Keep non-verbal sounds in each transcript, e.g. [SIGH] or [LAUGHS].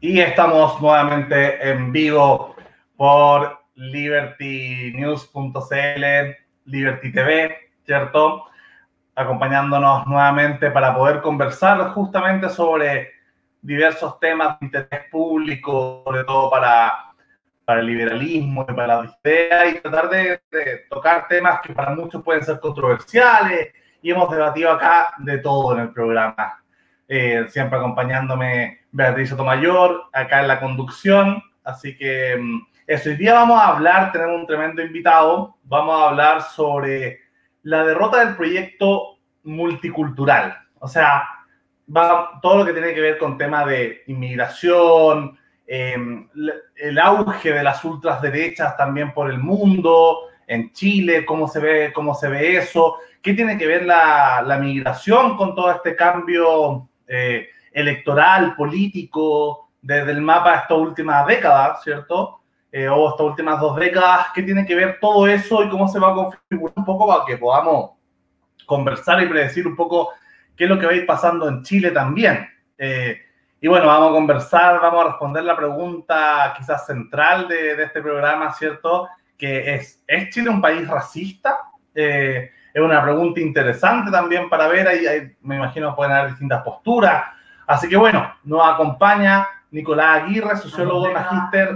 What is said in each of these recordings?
Y estamos nuevamente en vivo por libertynews.cl, Liberty TV, ¿cierto? Acompañándonos nuevamente para poder conversar justamente sobre diversos temas de interés público, sobre todo para, para el liberalismo y para la idea, y tratar de, de tocar temas que para muchos pueden ser controversiales, y hemos debatido acá de todo en el programa. Eh, siempre acompañándome Beatriz Sotomayor, acá en la conducción. Así que mm, eso, hoy día vamos a hablar, tenemos un tremendo invitado, vamos a hablar sobre la derrota del proyecto multicultural. O sea, va todo lo que tiene que ver con temas de inmigración, em, el auge de las ultraderechas también por el mundo, en Chile, cómo se ve, cómo se ve eso, qué tiene que ver la, la migración con todo este cambio eh, electoral, político, desde el mapa de estas últimas décadas, ¿cierto? Eh, o estas últimas dos décadas, ¿qué tiene que ver todo eso y cómo se va a configurar un poco para que podamos conversar y predecir un poco qué es lo que va a ir pasando en Chile también? Eh, y bueno, vamos a conversar, vamos a responder la pregunta quizás central de, de este programa, ¿cierto? Que es, ¿es Chile un país racista? Eh, es una pregunta interesante también para ver, ahí, me imagino pueden haber distintas posturas. Así que bueno, nos acompaña Nicolás Aguirre, sociólogo magíster.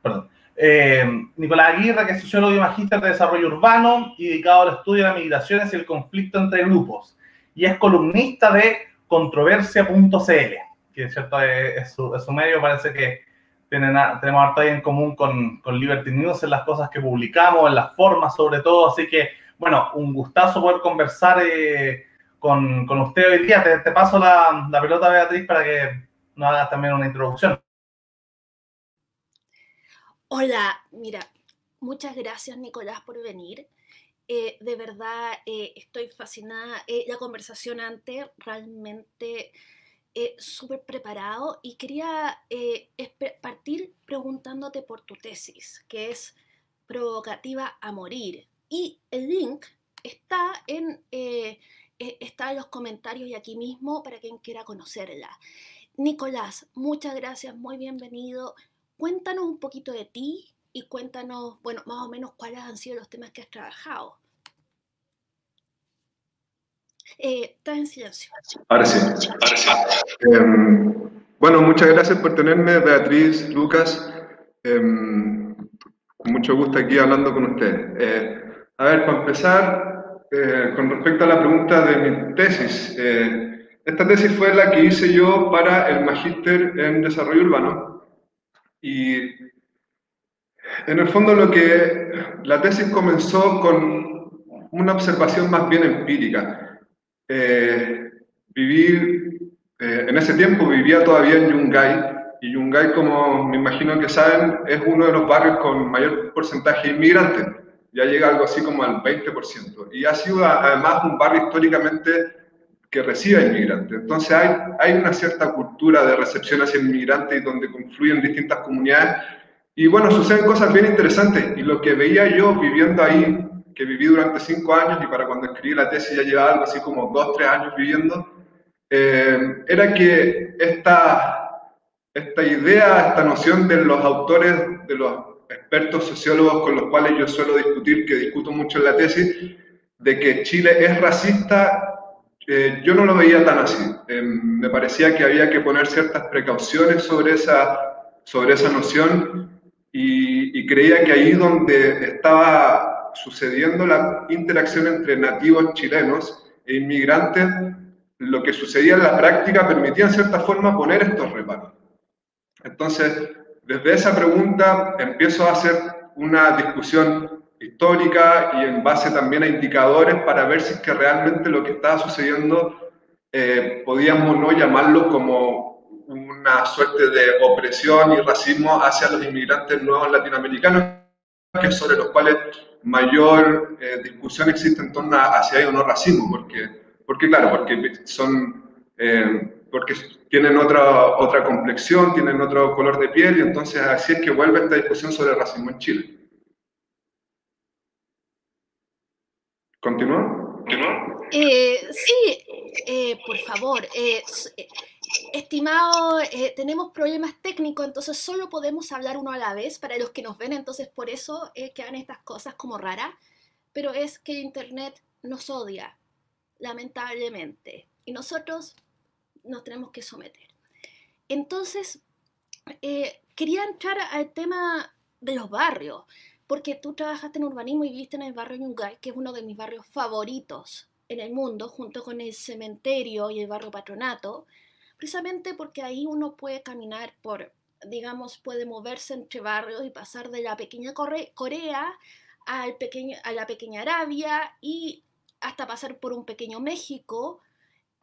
Perdón. Eh, Nicolás Aguirre, que es sociólogo y magíster de desarrollo urbano y dedicado al estudio de las migraciones y el conflicto entre grupos. Y es columnista de controversia.cl, que es cierto, es su, es su medio, parece que tenemos harto ahí en común con, con, Liberty News en las cosas que publicamos, en las formas sobre todo, así que, bueno, un gustazo poder conversar eh, con, con, usted hoy día. Te, te paso la, la, pelota, Beatriz, para que nos hagas también una introducción. Hola, mira, muchas gracias Nicolás por venir. Eh, de verdad, eh, estoy fascinada. La conversación antes realmente eh, súper preparado y quería eh, partir preguntándote por tu tesis, que es provocativa a morir. Y el link está en, eh, e, está en los comentarios y aquí mismo para quien quiera conocerla. Nicolás, muchas gracias, muy bienvenido. Cuéntanos un poquito de ti y cuéntanos, bueno, más o menos cuáles han sido los temas que has trabajado. Eh, está en silencio. Ahora sí. Ahora sí. Eh, bueno, muchas gracias por tenerme, Beatriz, Lucas. Eh, con mucho gusto aquí hablando con ustedes. Eh, a ver, para empezar, eh, con respecto a la pregunta de mi tesis. esta tesis fue la que hice yo para el Magíster en Desarrollo Urbano. Y en el fondo lo que la tesis comenzó con una observación más bien empírica eh, vivir, eh, en ese tiempo vivía todavía en Yungay, y Yungay, como me imagino que saben, es uno de los barrios con mayor porcentaje de inmigrantes, ya llega algo así como al 20%, y ha sido además un barrio históricamente que recibe inmigrantes. Entonces hay, hay una cierta cultura de recepción hacia inmigrantes y donde confluyen distintas comunidades. Y bueno, suceden cosas bien interesantes. Y lo que veía yo viviendo ahí que viví durante cinco años y para cuando escribí la tesis ya llevaba algo así como dos, tres años viviendo, eh, era que esta, esta idea, esta noción de los autores, de los expertos sociólogos con los cuales yo suelo discutir, que discuto mucho en la tesis, de que Chile es racista, eh, yo no lo veía tan así. Eh, me parecía que había que poner ciertas precauciones sobre esa, sobre esa noción y, y creía que ahí donde estaba sucediendo la interacción entre nativos chilenos e inmigrantes, lo que sucedía en la práctica permitía en cierta forma poner estos reparos. Entonces, desde esa pregunta empiezo a hacer una discusión histórica y en base también a indicadores para ver si es que realmente lo que estaba sucediendo eh, podíamos no llamarlo como una suerte de opresión y racismo hacia los inmigrantes nuevos latinoamericanos, que sobre los cuales mayor eh, discusión existe en torno a si hay o no racismo, porque, porque claro, porque son, eh, porque tienen otra, otra complexión, tienen otro color de piel, y entonces así es que vuelve esta discusión sobre el racismo en Chile. ¿Continúa? Eh, sí, por favor. Estimado, eh, tenemos problemas técnicos, entonces solo podemos hablar uno a la vez para los que nos ven, entonces por eso eh, quedan estas cosas como raras, pero es que Internet nos odia, lamentablemente, y nosotros nos tenemos que someter. Entonces, eh, quería entrar al tema de los barrios, porque tú trabajaste en urbanismo y viviste en el barrio Yungay, que es uno de mis barrios favoritos en el mundo, junto con el cementerio y el barrio patronato precisamente porque ahí uno puede caminar por, digamos, puede moverse entre barrios y pasar de la pequeña Corea a la pequeña Arabia y hasta pasar por un pequeño México.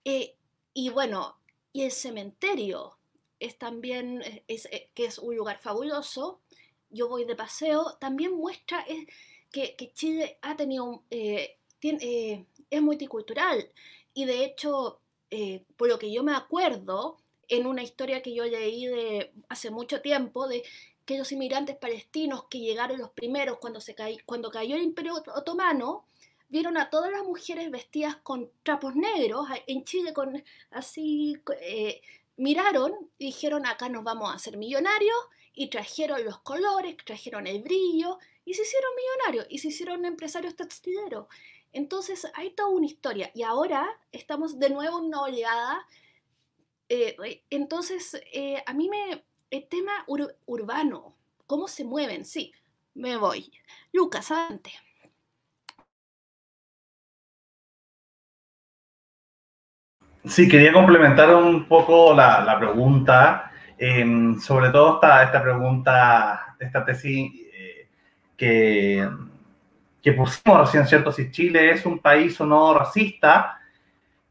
Eh, y bueno, y el cementerio es también, es, eh, que es un lugar fabuloso. Yo voy de paseo, también muestra eh, que, Chile ha tenido, es multicultural y de hecho eh, por lo que yo me acuerdo, en una historia que yo leí de hace mucho tiempo, de que los inmigrantes palestinos que llegaron los primeros cuando, se cuando cayó el imperio otomano, vieron a todas las mujeres vestidas con trapos negros, en Chile con así, eh, miraron y dijeron acá nos vamos a hacer millonarios y trajeron los colores, trajeron el brillo y se hicieron millonarios y se hicieron empresarios textileros. Entonces hay toda una historia y ahora estamos de nuevo en una oleada. Eh, entonces, eh, a mí me... El tema urbano, cómo se mueven, sí, me voy. Lucas, adelante. Sí, quería complementar un poco la, pregunta, em, sobre todo esta, esta pregunta, esta tesis eh, que que pusimos recién, ¿cierto? Si Chile es un país o no racista.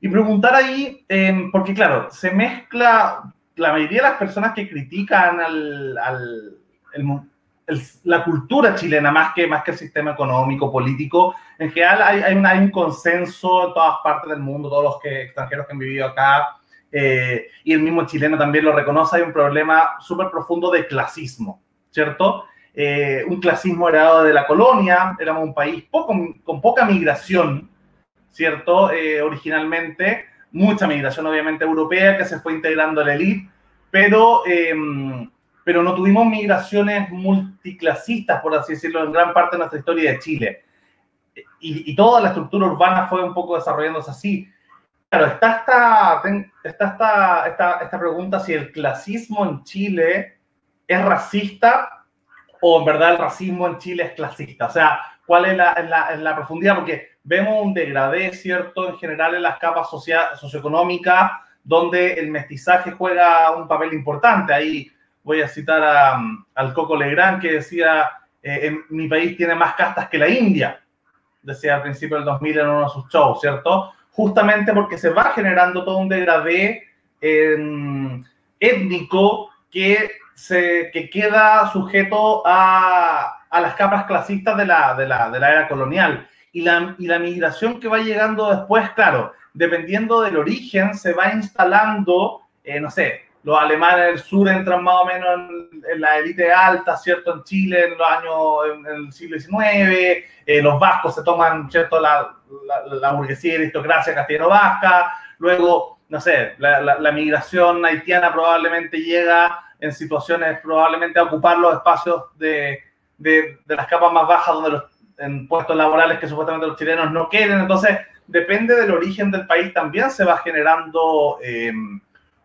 Y preguntar ahí, em, porque claro, se mezcla la mayoría de las personas que critican al la cultura chilena más que, más que el sistema económico, político. En general hay, hay, un consenso en todas partes del mundo, todos los que, extranjeros que han vivido acá, eh, y el mismo chileno también lo reconoce, hay un problema súper profundo de clasismo, ¿cierto? Eh, un clasismo heredado de la colonia, éramos un país con poca migración, ¿cierto? Eh, originalmente, mucha migración obviamente europea que se fue integrando a la élite, pero, em, pero no tuvimos migraciones multiclasistas, por así decirlo, en gran parte de nuestra historia de Chile. Y, toda la estructura urbana fue un poco desarrollándose así. Claro, está esta, esta, esta, esta pregunta si el clasismo en Chile es racista o en verdad el racismo en Chile es clasista? O sea, ¿cuál es la, profundidad? Porque vemos un degradé, ¿cierto? En general en las capas socioeconómicas, donde el mestizaje juega un papel importante. Ahí voy a citar al Coco Legrand que decía, eh, en mi país tiene más castas que la India, decía al principio del 2000 en uno de sus shows, ¿cierto? Justamente porque se va generando todo un degradé em, étnico que se, que queda sujeto a, a las capas clasistas de la, de la, de la era colonial. Y la, y la, migración que va llegando después, claro, dependiendo del origen, se va instalando, eh, no sé, los alemanes del sur entran más o menos en, la élite alta, ¿cierto? En Chile en los años, en, el siglo XIX, eh, los vascos se toman, ¿cierto? La, la, burguesía y aristocracia castellano-vasca, luego, no sé, la, la migración haitiana probablemente llega en situaciones probablemente a ocupar los espacios de, de, las capas más bajas donde los en puestos laborales que supuestamente los chilenos no quieren. Entonces, depende del origen del país, también se va generando em,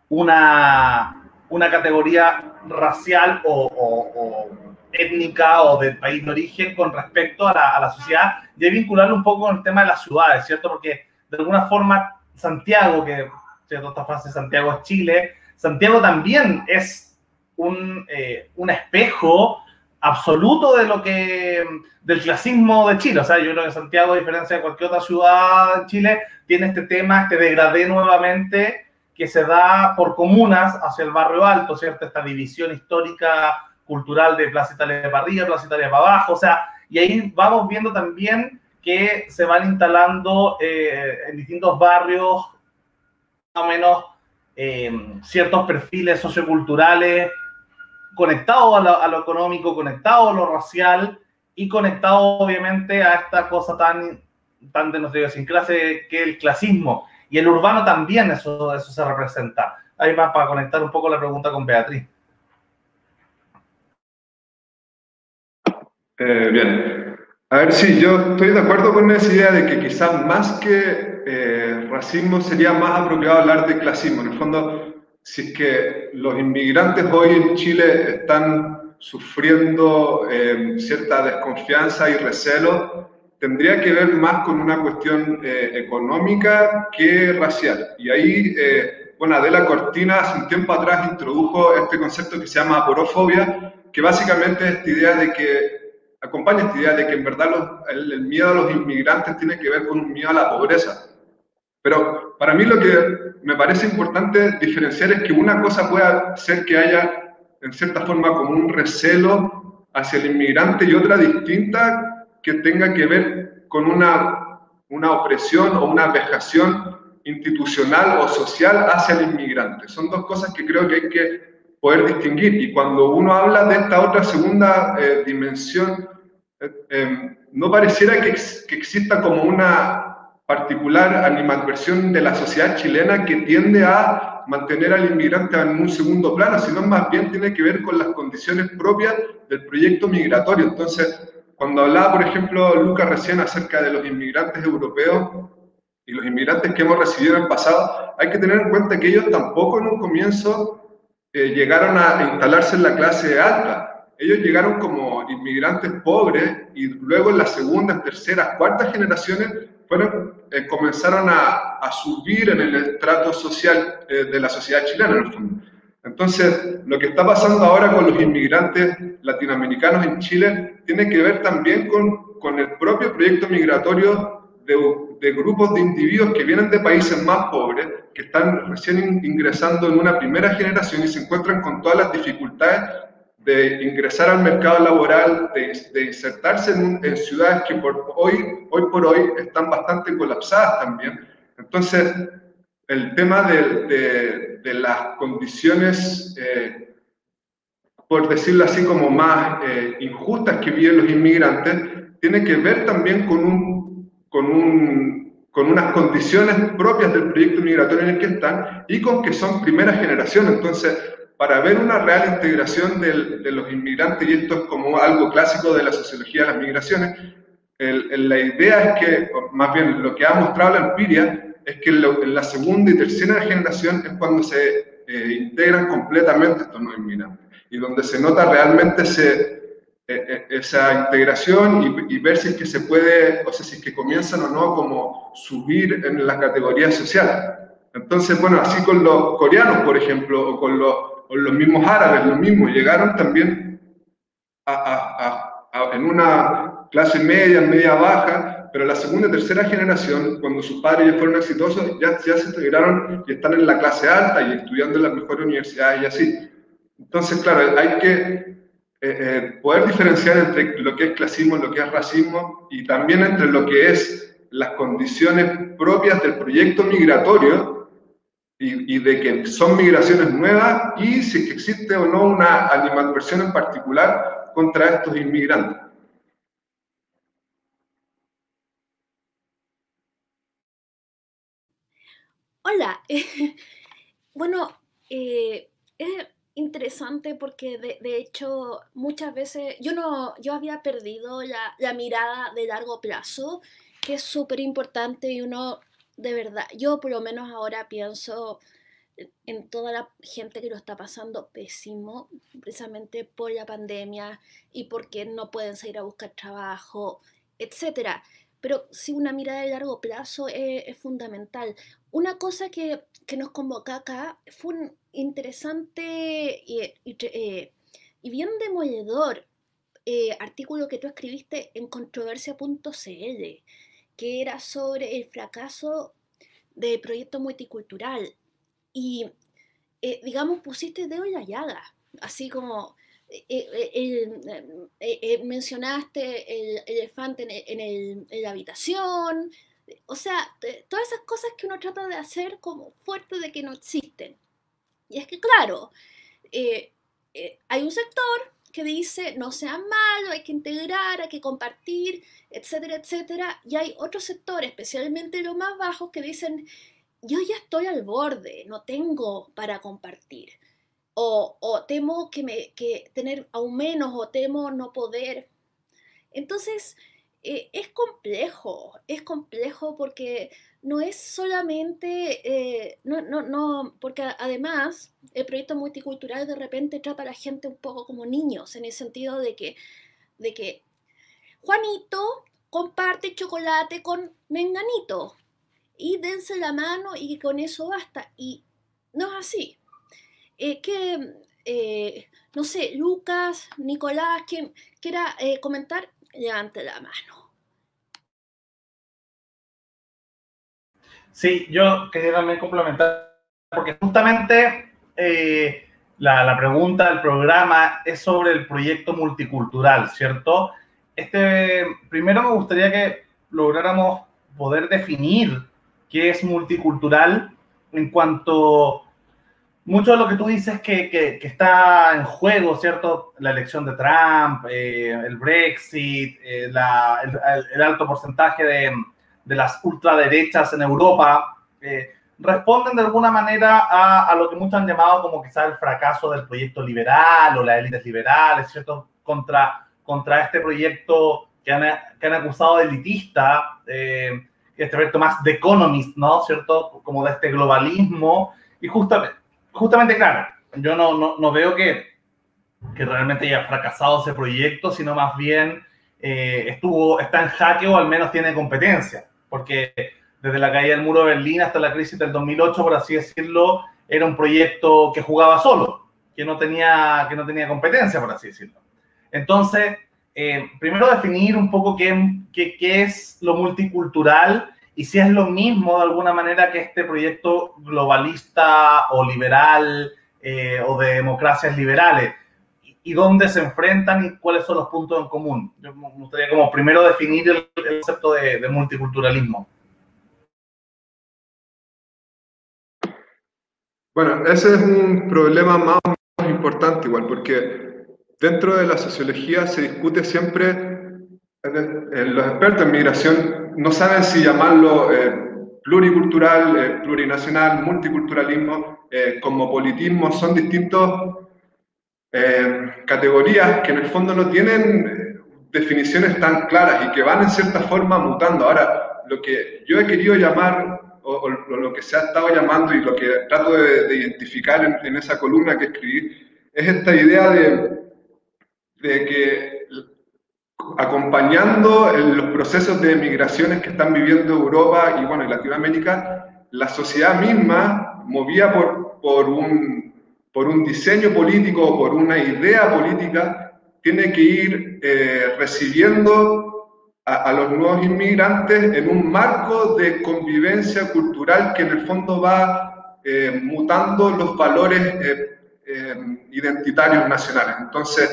una, una categoría racial o, étnica o del país de origen con respecto a la, a la sociedad y vincularlo un poco con el tema de las ciudades, ¿cierto? Porque de alguna forma Santiago, que, ¿cierto? Esta frase Santiago es Chile, Santiago también es un, eh, un espejo absoluto de lo que del clasismo de Chile. O sea, yo creo que Santiago, a diferencia de cualquier otra ciudad en Chile, tiene este tema, este degradé nuevamente que se da por comunas hacia el barrio alto, ¿cierto? Esta división histórica, cultural de Plaza Italia para arriba, Plaza Italia para abajo, o sea, y ahí vamos viendo también que se van instalando eh, en distintos barrios más o menos eh, ciertos perfiles socioculturales conectado a lo, económico, conectado a lo racial y conectado obviamente a esta cosa tan, tan de nuestra clase que el clasismo. Y el urbano también eso, eso se representa. ahí va para conectar un poco la pregunta con Beatriz. Eh, bien. A ver, sí, yo estoy de acuerdo con esa idea de que quizás más que eh, racismo sería más apropiado hablar de clasismo. En el fondo, si es que los inmigrantes hoy en Chile están sufriendo eh, cierta desconfianza y recelo, tendría que ver más con una cuestión económica que racial. Y ahí, bueno, Adela Cortina hace un tiempo atrás introdujo este concepto que se llama aporofobia, que básicamente es esta idea de que acompaña esta idea de que en verdad el, miedo a los inmigrantes tiene que ver con un miedo a la pobreza. Pero para mí lo que me parece importante diferenciar es que una cosa puede ser que haya, en cierta forma, como un recelo hacia el inmigrante y otra distinta que tenga que ver con una, una opresión o una vejación institucional o social hacia el inmigrante. Son dos cosas que creo que hay que poder distinguir. Y cuando uno habla de esta otra segunda eh, dimensión, eh, em, no pareciera que, que, exista como una particular animadversión de la sociedad chilena que tiende a mantener al inmigrante en un segundo plano, sino más bien tiene que ver con las condiciones propias del proyecto migratorio. Entonces, cuando hablaba, por ejemplo, Lucas recién acerca de los inmigrantes europeos y los inmigrantes que hemos recibido en el pasado, hay que tener en cuenta que ellos tampoco en un comienzo eh, llegaron a instalarse en la clase alta. Ellos llegaron como inmigrantes pobres y luego en las segundas, terceras, cuartas generaciones fueron, eh, comenzaron a, a, subir en el estrato social eh, de la sociedad chilena, en el fondo. Entonces, lo que está pasando ahora con los inmigrantes latinoamericanos en Chile tiene que ver también con, con el propio proyecto migratorio de, de grupos de individuos que vienen de países más pobres, que están recién ingresando en una primera generación y se encuentran con todas las dificultades de ingresar al mercado laboral, de, insertarse en, ciudades que por hoy, hoy por hoy están bastante colapsadas también. Entonces, el tema de, de, las condiciones, eh, por decirlo así, como más eh, injustas que viven los inmigrantes, tiene que ver también con un con, un, con unas condiciones propias del proyecto migratorio en el que están y con que son primera generación. Entonces, para ver una real integración de los inmigrantes, y esto es como algo clásico de la sociología de las migraciones, la idea es que, más bien lo que ha mostrado la empiria, es que en la segunda y tercera generación es cuando se eh, integran completamente estos nuevos inmigrantes y donde se nota realmente eh, eh, esa integración y, ver si es que se puede, o sea, si es que comienzan o no como subir en la categoría social. Entonces, bueno, así con los coreanos, por ejemplo, o con los, los mismos árabes, lo mismo, llegaron también a, a, en una clase media, media baja, pero la segunda y tercera generación, cuando sus padres ya fueron exitosos, ya, ya se integraron y están en la clase alta y estudiando en las mejores universidades y así. Entonces, claro, hay que eh, eh, poder diferenciar entre lo que es clasismo lo que es racismo y también entre lo que es las condiciones propias del proyecto migratorio y, de que son migraciones nuevas y si existe o no una animadversión en particular contra estos inmigrantes. Hola, [LAUGHS] bueno, eh, interesante porque de, de, hecho muchas veces yo no yo había perdido la, la mirada de largo plazo que es súper importante y uno de verdad yo por lo menos ahora pienso en toda la gente que lo está pasando pésimo precisamente por la pandemia y porque no pueden salir a buscar trabajo etcétera. Pero sí una mirada de largo plazo es, fundamental. Una cosa que, que nos convoca acá fue un, interesante y, eh, bien demoledor eh, artículo que tú escribiste en controversia.cl, que era sobre el fracaso del proyecto multicultural. Y, eh, digamos, pusiste dedo en la llaga, así como mencionaste el elefante en, en la habitación, o sea, todas esas cosas que uno trata de hacer como fuerte de que no existen. Y es que, claro, eh, eh, hay un sector que dice no sean malos, hay que integrar, hay que compartir, etcétera, etcétera. Y hay otro sector, especialmente los más bajos, que dicen yo ya estoy al borde, no tengo para compartir. O, o temo que, me, que tener aún menos, o temo no poder. Entonces, eh, es complejo, es complejo porque no es solamente, eh, no, no, no, porque además el proyecto multicultural de repente trata a la gente un poco como niños, en el sentido de que, de que Juanito comparte chocolate con Menganito y dense la mano y con eso basta. Y no es así. Eh, que, eh, no sé, Lucas, Nicolás, quien quiera eh, comentar, levante la mano. Sí, yo quería también complementar, porque justamente la, la, pregunta del programa es sobre el proyecto multicultural, ¿cierto? Este, primero me gustaría que lográramos poder definir qué es multicultural en cuanto mucho de lo que tú dices que, que, está en juego, ¿cierto? La elección de Trump, eh, el Brexit, eh, el, alto porcentaje de, de, las ultraderechas en Europa, eh, responden de alguna manera a, a, lo que muchos han llamado como quizás el fracaso del proyecto liberal o las élites liberales, ¿cierto? Contra, contra este proyecto que han, que han acusado de elitista este proyecto más de Economist, ¿no? ¿Cierto? Como de este globalismo. Y justamente, justamente claro, yo no, no, no veo que, que realmente haya fracasado ese proyecto, sino más bien eh, estuvo, está en jaque o al menos tiene competencia. Porque desde la caída del muro de Berlín hasta la crisis del 2008, por así decirlo, era un proyecto que jugaba solo, que no tenía, que no tenía competencia, por así decirlo. Entonces, eh, primero definir un poco qué, qué, qué, es lo multicultural y si es lo mismo de alguna manera que este proyecto globalista o liberal eh, o de democracias liberales y, dónde se enfrentan y cuáles son los puntos en común. Yo me gustaría como primero definir el, concepto de, de multiculturalismo. Bueno, ese es un problema más importante igual, porque Dentro de la sociología se discute siempre, en los expertos en migración no saben si llamarlo eh, pluricultural, eh, plurinacional, multiculturalismo, eh, cosmopolitismo, son distintas categorías que en el fondo no tienen definiciones tan claras y que van en cierta forma mutando. Ahora, lo que yo he querido llamar, o, lo que se ha estado llamando y lo que trato de, identificar en, en, esa columna que escribí, es esta idea de de que acompañando los procesos de migraciones que están viviendo Europa y bueno, Latinoamérica, la sociedad misma, movida por, por, un, por un diseño político o por una idea política, tiene que ir eh, recibiendo a, los nuevos inmigrantes en un marco de convivencia cultural que en el fondo va eh, mutando los valores eh, identitarios nacionales. Entonces,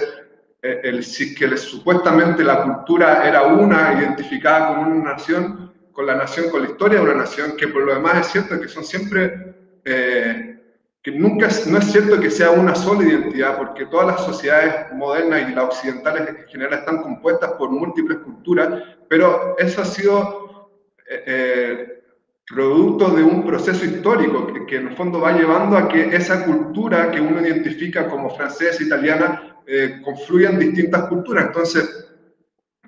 eh, el, que supuestamente la cultura era una, identificada con una nación, con la nación, con la historia de una nación, que por lo demás es cierto que son siempre, eh, que nunca, no es cierto que sea una sola identidad, porque todas las sociedades modernas y las occidentales en general están compuestas por múltiples culturas, pero eso ha sido eh, producto de un proceso histórico que, que, en el fondo va llevando a que esa cultura que uno identifica como francesa, italiana, eh, confluyen distintas culturas. Entonces,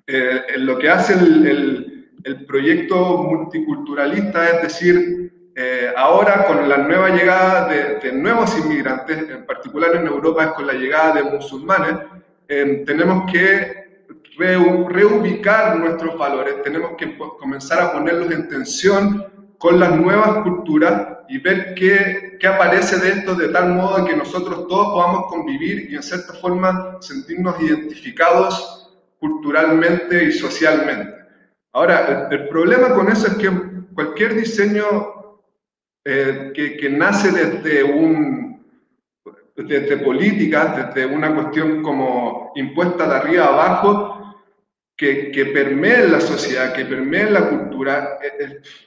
eh, lo que hace el, el, proyecto multiculturalista es decir, eh, ahora con la nueva llegada de, nuevos inmigrantes, en particular en Europa es con la llegada de musulmanes, tenemos que reubicar nuestros valores, tenemos que comenzar a ponerlos en tensión con las nuevas culturas y ver qué, qué, aparece de esto de tal modo que nosotros todos podamos convivir y en cierta forma sentirnos identificados culturalmente y socialmente. Ahora, el, problema con eso es que cualquier diseño eh, que, que, nace desde un desde política, desde una cuestión como impuesta de arriba abajo, que, que permee la sociedad, que permee la cultura,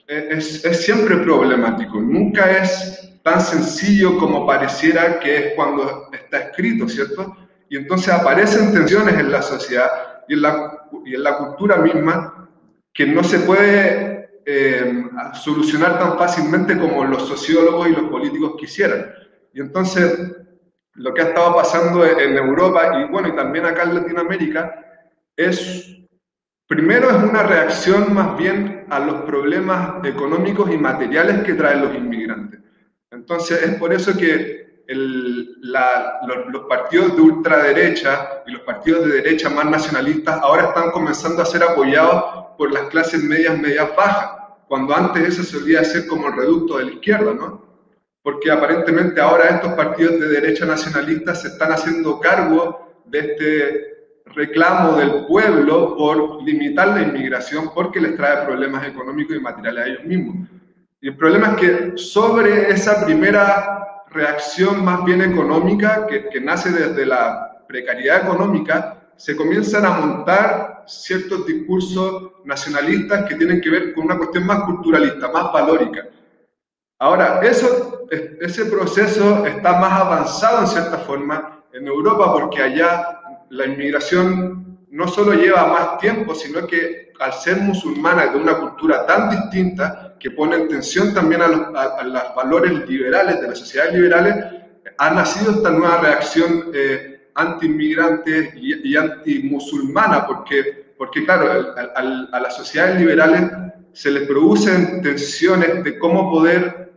es, es, siempre problemático. Nunca es tan sencillo como pareciera que es cuando está escrito, ¿cierto? Y entonces aparecen tensiones en la sociedad y en la, y en la cultura misma que no se puede eh, solucionar tan fácilmente como los sociólogos y los políticos quisieran. Y entonces, lo que ha estado pasando en Europa y bueno, y también acá en Latinoamérica, es, primero es una reacción más bien a los problemas económicos y materiales que traen los inmigrantes. Entonces, es por eso que los, los, partidos de ultraderecha y los partidos de derecha más nacionalistas ahora están comenzando a ser apoyados por las clases medias, medias bajas, cuando antes eso solía ser como el reducto de la izquierda, ¿no? Porque aparentemente ahora estos partidos de derecha nacionalistas se están haciendo cargo de este reclamo del pueblo por limitar la inmigración porque les trae problemas económicos y materiales a ellos mismos. Y el problema es que sobre esa primera reacción más bien económica, que, que nace desde la precariedad económica, se comienzan a montar ciertos discursos nacionalistas que tienen que ver con una cuestión más culturalista, más valórica. Ahora, eso, ese proceso está más avanzado en cierta forma en Europa porque allá la inmigración no solo lleva más tiempo, sino que al ser musulmana de una cultura tan distinta que pone en tensión también a los valores liberales de las sociedades liberales, ha nacido esta nueva reacción eh, anti-inmigrante y, anti-musulmana, porque, porque claro, a, las sociedades liberales se les producen tensiones de cómo poder,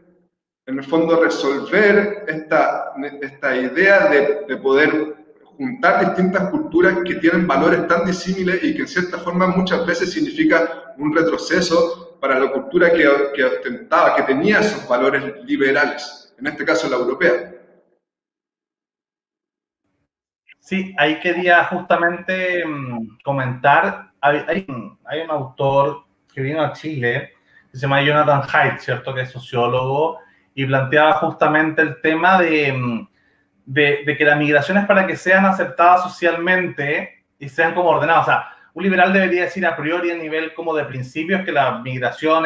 en el fondo, resolver esta, esta idea de, de poder juntar distintas culturas que tienen valores tan disímiles y que en cierta forma muchas veces significa un retroceso para la cultura que, que ostentaba, que tenía esos valores liberales, en este caso la europea. Sí, ahí quería justamente mm, comentar, hay, un autor que vino a Chile, que se llama Jonathan Haidt, ¿cierto? Que es sociólogo, y planteaba justamente el tema mm, de, de, que la migración es para que sean aceptadas socialmente y sean como ordenadas. O sea, un liberal debería decir a priori a nivel como de principios que la migración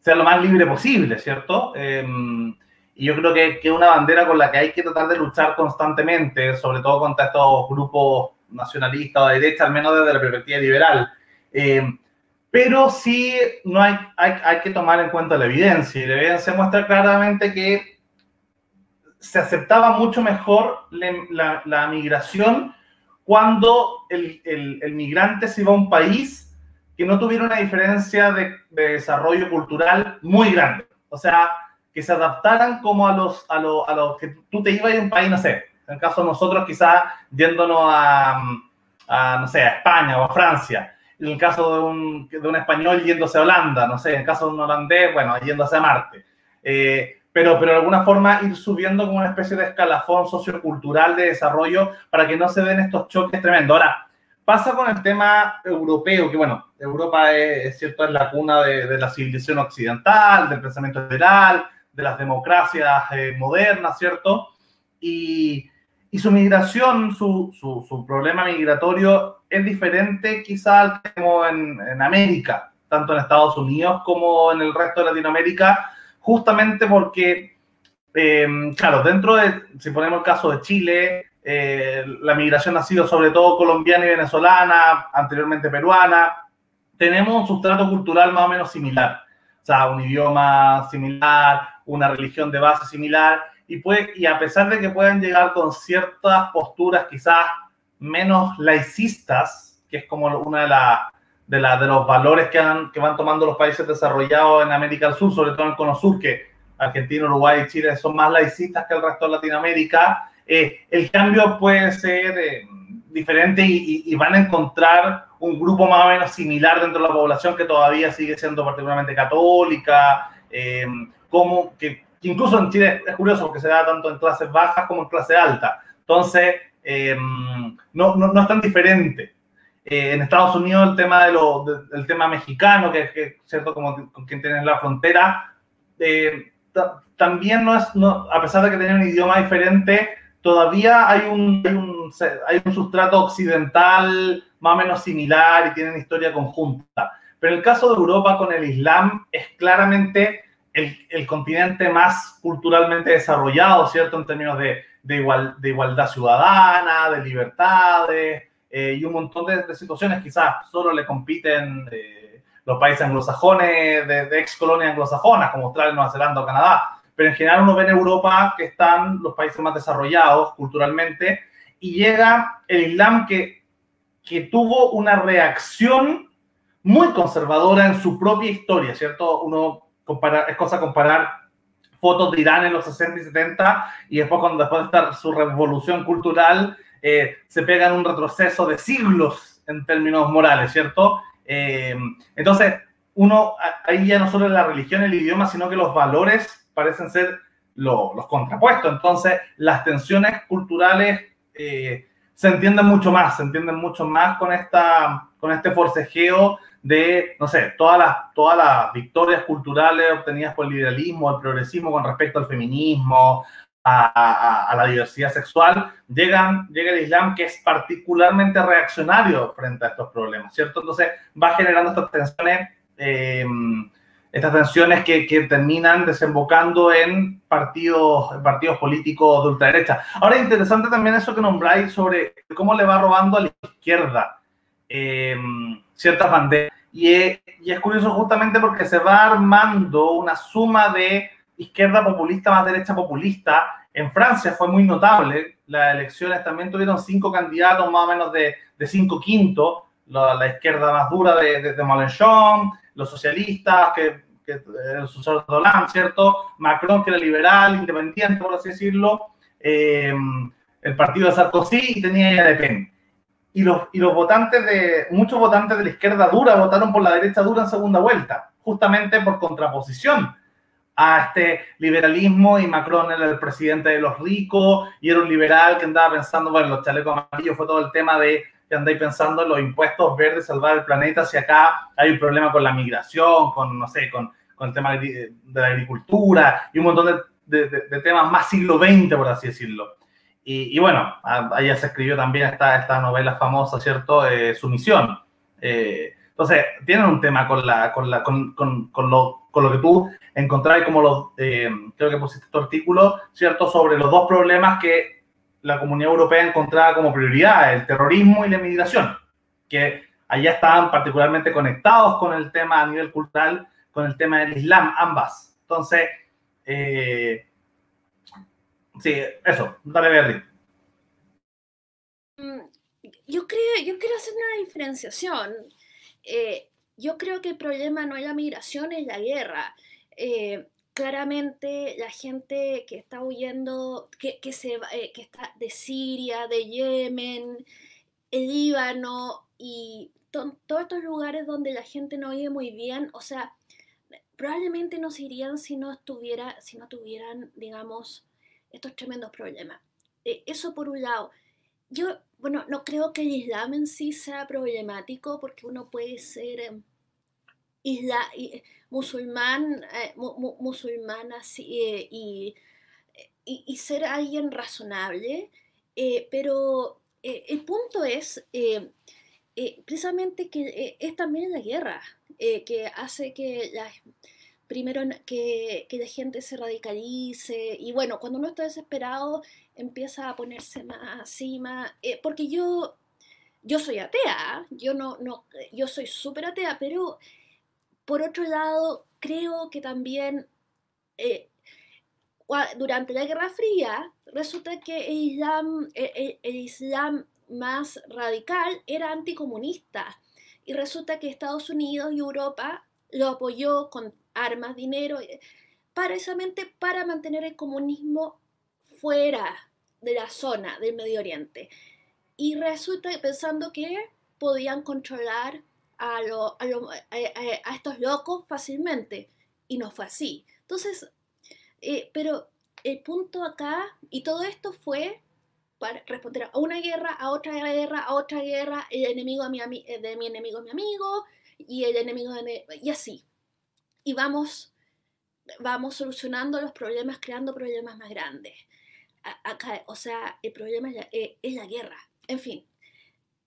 sea lo más libre posible, ¿cierto? Em, y yo creo que es una bandera con la que hay que tratar de luchar constantemente, sobre todo contra estos grupos nacionalistas o de derecha, al menos desde la perspectiva liberal. Eh, pero sí no hay, hay, hay, que tomar en cuenta la evidencia, y la evidencia muestra claramente que se aceptaba mucho mejor la, la, migración cuando el, el, el, migrante se iba a un país que no tuviera una diferencia de, de desarrollo cultural muy grande. O sea, que se adaptaran como a los, a, lo, a los que tú te ibas a un país, no sé, en el caso de nosotros quizás yéndonos a, a, no sé, a España o a Francia, en el caso de un, de un español yéndose a Holanda, no sé, en el caso de un holandés, bueno, yéndose a Marte. Eh, pero, pero de alguna forma ir subiendo como una especie de escalafón sociocultural de desarrollo para que no se den estos choques tremendos. Ahora, pasa con el tema europeo, que bueno, Europa es, cierto, es la cuna de, de, la civilización occidental, del pensamiento liberal, de las democracias eh, modernas, ¿cierto? Y, y su migración, su, su, su, problema migratorio es diferente quizá al que tenemos en, en, América, tanto en Estados Unidos como en el resto de Latinoamérica, justamente porque, eh, claro, dentro de, si ponemos el caso de Chile, eh, la migración ha sido sobre todo colombiana y venezolana, anteriormente peruana, tenemos un sustrato cultural más o menos similar, o sea, un idioma similar, una religión de base similar y, puede, y a pesar de que puedan llegar con ciertas posturas quizás menos laicistas, que es como una de, la, de, los valores que, que van tomando los países desarrollados en América del Sur, sobre todo en el Cono Sur, que Argentina, Uruguay y Chile son más laicistas que el resto de Latinoamérica, eh, el cambio puede ser eh, diferente y, van a encontrar un grupo más o menos similar dentro de la población que todavía sigue siendo particularmente católica, eh, como que incluso en Chile es curioso porque se da tanto en clases bajas como en clase alta. Entonces, no, no, no, es tan diferente. Eh, en Estados Unidos el tema, de lo, de, el tema mexicano, que es cierto como con quien tiene la frontera, eh, también no es, no, a pesar de que tiene un idioma diferente, todavía hay un, hay un, hay un sustrato occidental más o menos similar y tienen historia conjunta. Pero el caso de Europa con el Islam es claramente el, el, continente más culturalmente desarrollado, ¿cierto? En términos de, de, igual, de igualdad ciudadana, de libertades eh, y un montón de, de, situaciones. Quizás solo le compiten eh, los países anglosajones, de, de ex colonias anglosajonas, como Australia, Nueva Zelanda o Canadá. Pero en general uno ve en Europa que están los países más desarrollados culturalmente y llega el Islam que, que tuvo una reacción muy conservadora en su propia historia, ¿cierto? Uno compara, es cosa comparar fotos de Irán en los 60 y 70 y después cuando después de estar su revolución cultural eh, se pegan un retroceso de siglos en términos morales, ¿cierto? Eh, entonces, uno, ahí ya no solo la religión, el idioma, sino que los valores parecen ser los contrapuestos. Entonces, las tensiones culturales eh, se entienden mucho más, se entienden mucho más con, esta, con este forcejeo de, no sé, todas las, todas las victorias culturales obtenidas por el liberalismo, el progresismo con respecto al feminismo, a, a, la diversidad sexual, llegan, llega el Islam que es particularmente reaccionario frente a estos problemas, ¿cierto? Entonces va generando estas tensiones, eh, estas tensiones que, que, terminan desembocando en partidos, partidos políticos de ultraderecha. Ahora, interesante también eso que nombráis sobre cómo le va robando a la izquierda. Eh, ciertas banderas. Y es, y es curioso justamente porque se va armando una suma de izquierda populista más derecha populista. En Francia fue muy notable. Las elecciones también tuvieron cinco candidatos más o menos de, de cinco quintos. La, la, izquierda más dura de, de, de los socialistas, que, que el sucesor de Hollande, ¿cierto? Macron, que era liberal, independiente, por así decirlo. Eh, el partido de Sarkozy y tenía Le Pen y los, y los votantes de, muchos votantes de la izquierda dura votaron por la derecha dura en segunda vuelta, justamente por contraposición a este liberalismo y Macron era el presidente de los ricos y era un liberal que andaba pensando, bueno, los chalecos amarillos fue todo el tema de que andáis pensando en los impuestos verdes, salvar el planeta, si acá hay un problema con la migración, con, no sé, con, con el tema de la agricultura y un montón de, de, de, temas más siglo XX, por así decirlo. Y, y, bueno, allá se escribió también esta, esta novela famosa, ¿cierto? Eh, Sumisión. Eh, entonces, tienen un tema con, la, con, la, con, con, con lo, lo, que tú encontrás como los, eh, creo que pusiste tu artículo, ¿cierto? Sobre los dos problemas que la comunidad europea encontraba como prioridad, el terrorismo y la inmigración, que allá estaban particularmente conectados con el tema a nivel cultural, con el tema del Islam, ambas. Entonces, eh, Sí, eso, dale, Berry. Mm, yo creo, yo quiero hacer una diferenciación. Eh, yo creo que el problema no es la migración, es la guerra. Eh, claramente la gente que está huyendo, que, que, se, eh, que está de Siria, de Yemen, el Líbano y to, todos estos lugares donde la gente no vive muy bien, o sea, probablemente no se irían si no, estuviera, si no tuvieran, digamos, estos tremendos problemas. Eh, eso por un lado. Yo, bueno, no creo que el Islam en sí sea problemático porque uno puede ser eh, isla, y, musulmán, eh, mu, mu, musulmán así, y, y, ser alguien razonable, pero el punto es precisamente que es también la guerra que hace que primero que, que, la gente se radicalice y bueno, cuando uno está desesperado empieza a ponerse más eh, porque yo, yo soy atea, yo no, no, yo soy súper atea, pero por otro lado creo que también eh, durante la Guerra Fría resulta que el Islam, el, el Islam más radical era anticomunista y resulta que Estados Unidos y Europa lo apoyó con armas, dinero, eh, precisamente para mantener el comunismo fuera de la zona del Medio Oriente. Y resulta pensando que podían controlar a, lo, a, lo, a, a, estos locos fácilmente. Y no fue así. Entonces, eh, pero el punto acá, y todo esto fue para responder a una guerra, a otra guerra, a otra guerra, el enemigo de mi, de mi enemigo mi amigo, y el enemigo de, y así y vamos, vamos solucionando los problemas, creando problemas más grandes. Acá, o sea, el problema es la, eh, es la guerra. En fin,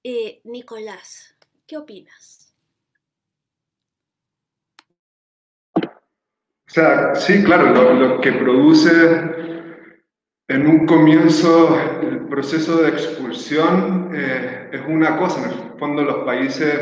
eh, Nicolás, ¿qué opinas? Sea, sí, claro, lo, que produce en un comienzo el proceso de expulsión eh, es una cosa, en el fondo los países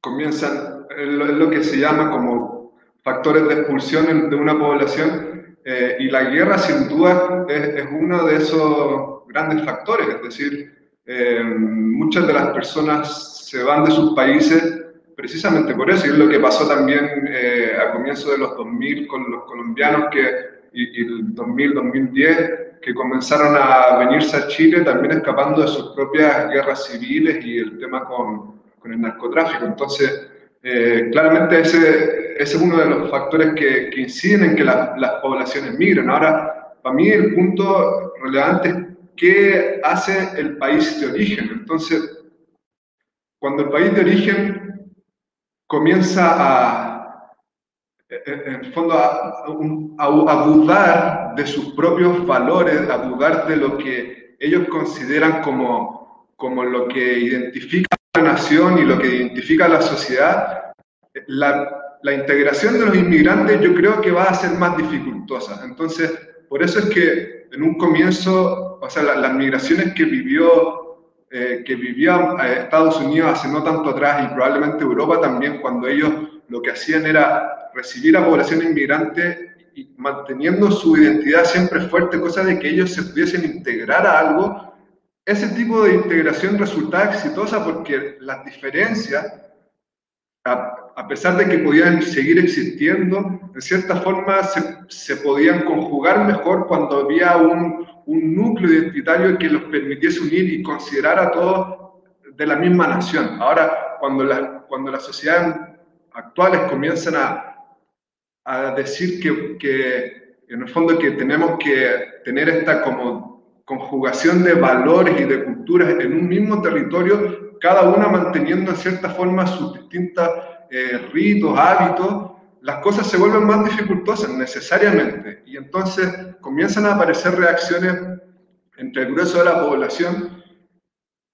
comienzan es lo que se llama como factores de expulsión de una población eh, y la guerra sin duda es, uno de esos grandes factores, es decir, eh, muchas de las personas se van de sus países precisamente por eso, y es lo que pasó también eh, a comienzos de los 2000 con los colombianos que, y, y el 2000-2010 que comenzaron a venirse a Chile también escapando de sus propias guerras civiles y el tema con, con el narcotráfico. Entonces, eh, claramente ese, ese, es uno de los factores que, que inciden en que las poblaciones migren. Ahora, para mí el punto relevante es qué hace el país de origen. Entonces, cuando el país de origen comienza a, en el fondo, a, a, dudar de sus propios valores, a dudar de lo que ellos consideran como, como lo que identifica nación y lo que identifica a la sociedad, la, la, integración de los inmigrantes yo creo que va a ser más dificultosa. Entonces, por eso es que en un comienzo, o sea, las migraciones que vivió, eh, que vivía eh, Estados Unidos hace no tanto atrás y probablemente Europa también, cuando ellos lo que hacían era recibir a población inmigrante y manteniendo su identidad siempre fuerte, cosa de que ellos se pudiesen integrar a algo, ese tipo de integración resultaba exitosa porque las diferencias, a, pesar de que podían seguir existiendo, de cierta forma se, se podían conjugar mejor cuando había un, un, núcleo identitario que los permitiese unir y considerar a todos de la misma nación. Ahora, cuando, la, cuando las sociedades actuales comienzan a, a decir que, que en el fondo que tenemos que tener esta como conjugación de valores y de culturas en un mismo territorio, cada una manteniendo en cierta forma sus distintos eh, ritos, hábitos, las cosas se vuelven más dificultosas necesariamente. Y entonces comienzan a aparecer reacciones entre el grueso de la población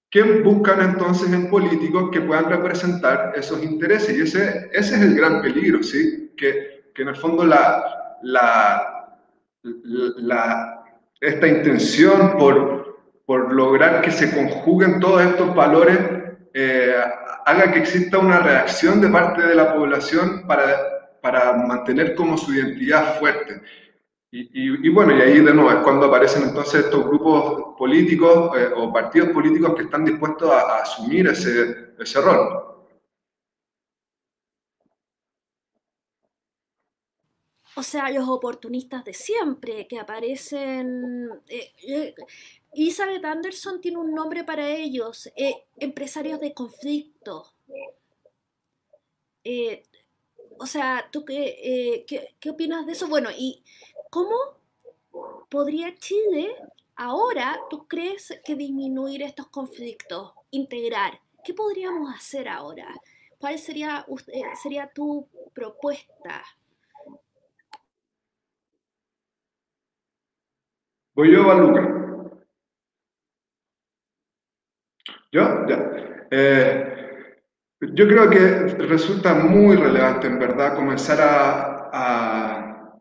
que buscan entonces en políticos que puedan representar esos intereses. Y ese, ese es el gran peligro, ¿sí? Que, que en el fondo la, la, la esta intención por, por lograr que se conjuguen todos estos valores eh, haga que exista una reacción de parte de la población para, para mantener como su identidad fuerte. Y, bueno, y ahí de nuevo es cuando aparecen entonces estos grupos políticos eh, o partidos políticos que están dispuestos a, a asumir ese, ese rol. o sea, los oportunistas de siempre que aparecen. Eh, eh, Elizabeth Anderson tiene un nombre para ellos, eh, empresarios de conflicto. O sea, ¿tú qué, qué, qué opinas de eso? Bueno, ¿y cómo podría Chile ahora, tú crees que disminuir estos conflictos, integrar? ¿Qué podríamos hacer ahora? ¿Cuál sería, sería tu propuesta? Voy yo, Luca. ¿Yo? Ya. Eh, yo creo que resulta muy relevante, en verdad, comenzar a, a,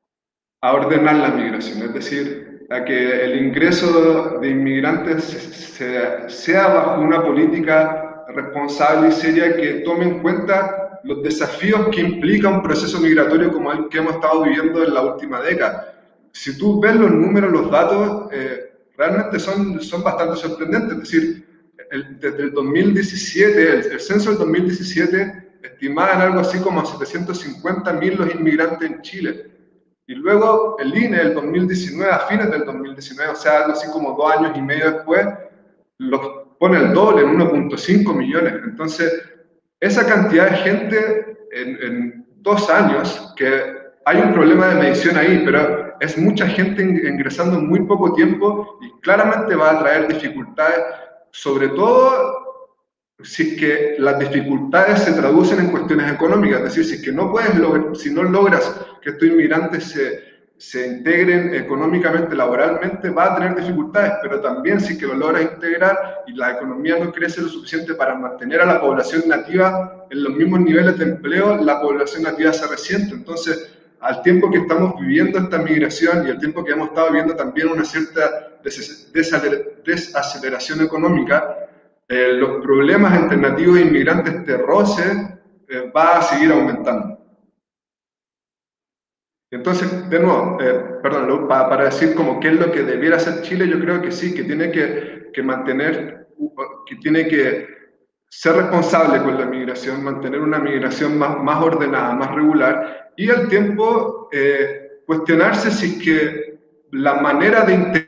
a, ordenar la migración, es decir, a que el ingreso de inmigrantes sea, sea bajo una política responsable y seria que tome en cuenta los desafíos que implica un proceso migratorio como el que hemos estado viviendo en la última década si tú ves los números, los datos, eh, realmente son, son bastante sorprendentes. Es decir, desde el 2017, el, censo del 2017 estimaba en algo así como 750.000 los inmigrantes en Chile. Y luego el INE, el 2019, a fines del 2019, o sea, algo así como dos años y medio después, los pone el doble, en 1.5 millones. Entonces, esa cantidad de gente en, en dos años, que hay un problema de medición ahí, pero es mucha gente ingresando en muy poco tiempo y claramente va a traer dificultades, sobre todo si es que las dificultades se traducen en cuestiones económicas, es decir, si que no puedes si no logras que estos inmigrantes se, se integren económicamente, laboralmente, va a tener dificultades, pero también si es que lo logras integrar y la economía no crece lo suficiente para mantener a la población nativa en los mismos niveles de empleo, la población nativa se resiente. Entonces, al tiempo que estamos viviendo esta migración y al tiempo que hemos estado viviendo también una cierta desaceleración económica, eh, los problemas entre nativos e inmigrantes, este roce, eh, va a seguir aumentando. Entonces, de nuevo, eh, perdón, para, decir como qué es lo que debiera hacer Chile, yo creo que sí, que tiene que, mantener, que tiene que ser responsable con la migración, mantener una migración más, ordenada, más regular y al tiempo eh, cuestionarse si que la manera de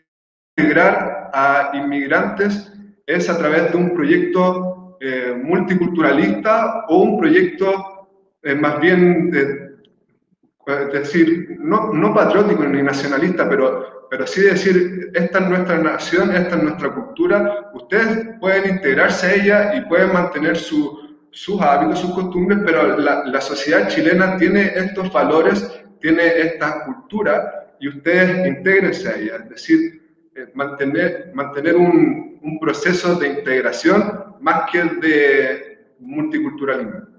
integrar a inmigrantes es a través de un proyecto eh, multiculturalista o un proyecto eh, más bien, es decir, no, no patriótico ni nacionalista, pero pero sí decir, esta es nuestra nación, esta es nuestra cultura, ustedes pueden integrarse a ella y pueden mantener su, sus hábitos, sus costumbres, pero la, la, sociedad chilena tiene estos valores, tiene esta cultura y ustedes integrense a ella, es decir, mantener, mantener un, un proceso de integración más que de multiculturalismo.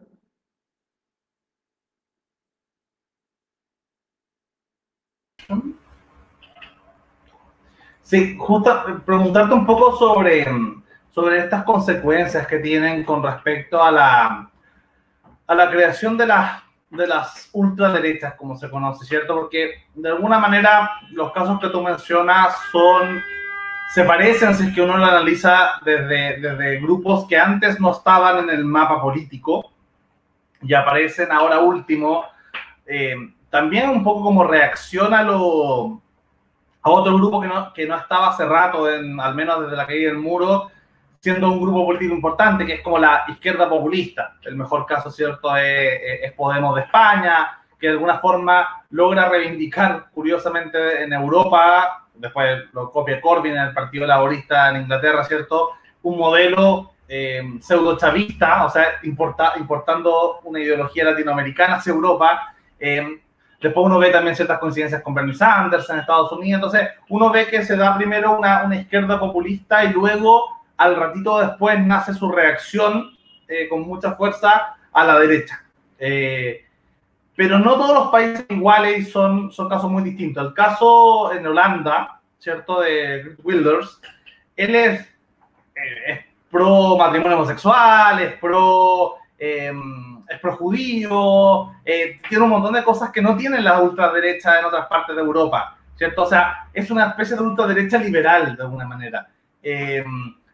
Sí, justo preguntarte un poco sobre, sobre estas consecuencias que tienen con respecto a la, a la creación de las, de las ultraderechas, como se conoce, ¿cierto? Porque de alguna manera los casos que tú mencionas son, se parecen si es que uno lo analiza desde, desde grupos que antes no estaban en el mapa político y aparecen ahora último, eh, también un poco como reacción a lo a otro grupo que no, que no estaba hace rato, en, al menos desde la caída del muro, siendo un grupo político importante, que es como la izquierda populista. El mejor caso, ¿cierto?, es, Podemos de España, que de alguna forma logra reivindicar, curiosamente, en Europa, después lo copia Corbyn en el Partido Laborista en Inglaterra, ¿cierto?, un modelo eh, pseudo-chavista, o sea, importa, importando una ideología latinoamericana hacia Europa, eh, Después uno ve también ciertas coincidencias con Bernie Sanders en Estados Unidos. Entonces, uno ve que se da primero una, una izquierda populista y luego, al ratito después, nace su reacción eh, con mucha fuerza a la derecha. Eh, pero no todos los países iguales son, son casos muy distintos. El caso en Holanda, ¿cierto? De Wilders, él es, eh, es pro matrimonio homosexual, es pro Em, es projudío, eh, tiene un montón de cosas que no tienen la ultraderecha en otras partes de Europa, ¿cierto? O sea, es una especie de ultraderecha liberal, de alguna manera.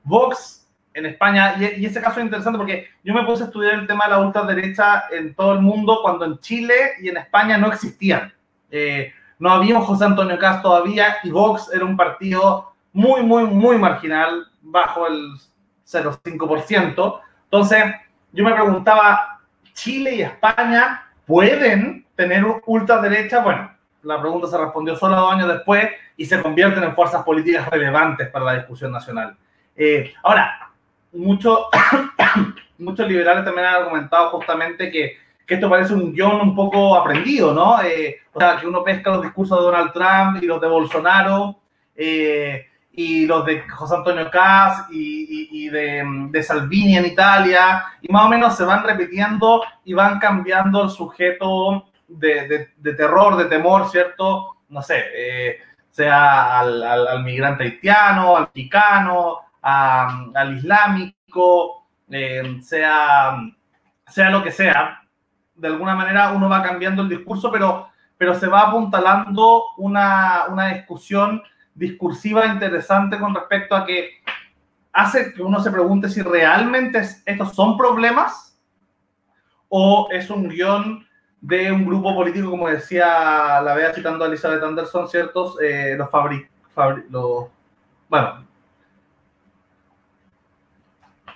Vox en España, y, ese caso es interesante porque yo me puse a estudiar el tema de la ultraderecha en todo el mundo cuando en Chile y en España no existían. Eh, no había un José Antonio Cast todavía y Vox era un partido muy, muy, muy marginal, bajo el 0,5%. Entonces, yo me preguntaba, ¿Chile y España pueden tener ultraderecha? Bueno, la pregunta se respondió solo dos años después y se convierten en fuerzas políticas relevantes para la discusión nacional. Eh, ahora, muchos [COUGHS] muchos liberales también han argumentado justamente que, que, esto parece un guion un poco aprendido, ¿no? Eh, o sea, que uno pesca los discursos de Donald Trump y los de Bolsonaro. Eh, y los de José Antonio Caz y, de, Salvini en Italia, y más o menos se van repitiendo y van cambiando el sujeto de, terror, de temor, ¿cierto? No sé, eh, sea al, migrante haitiano, al mexicano, al islámico, eh, sea, sea lo que sea. De alguna manera uno va cambiando el discurso, pero, pero se va apuntalando una, una discusión discursiva interesante con respecto a que hace que uno se pregunte si realmente estos son problemas o es un guion de un grupo político, como decía la vea citando a Elizabeth Anderson, ¿ciertos? Eh, los fabri, los, bueno.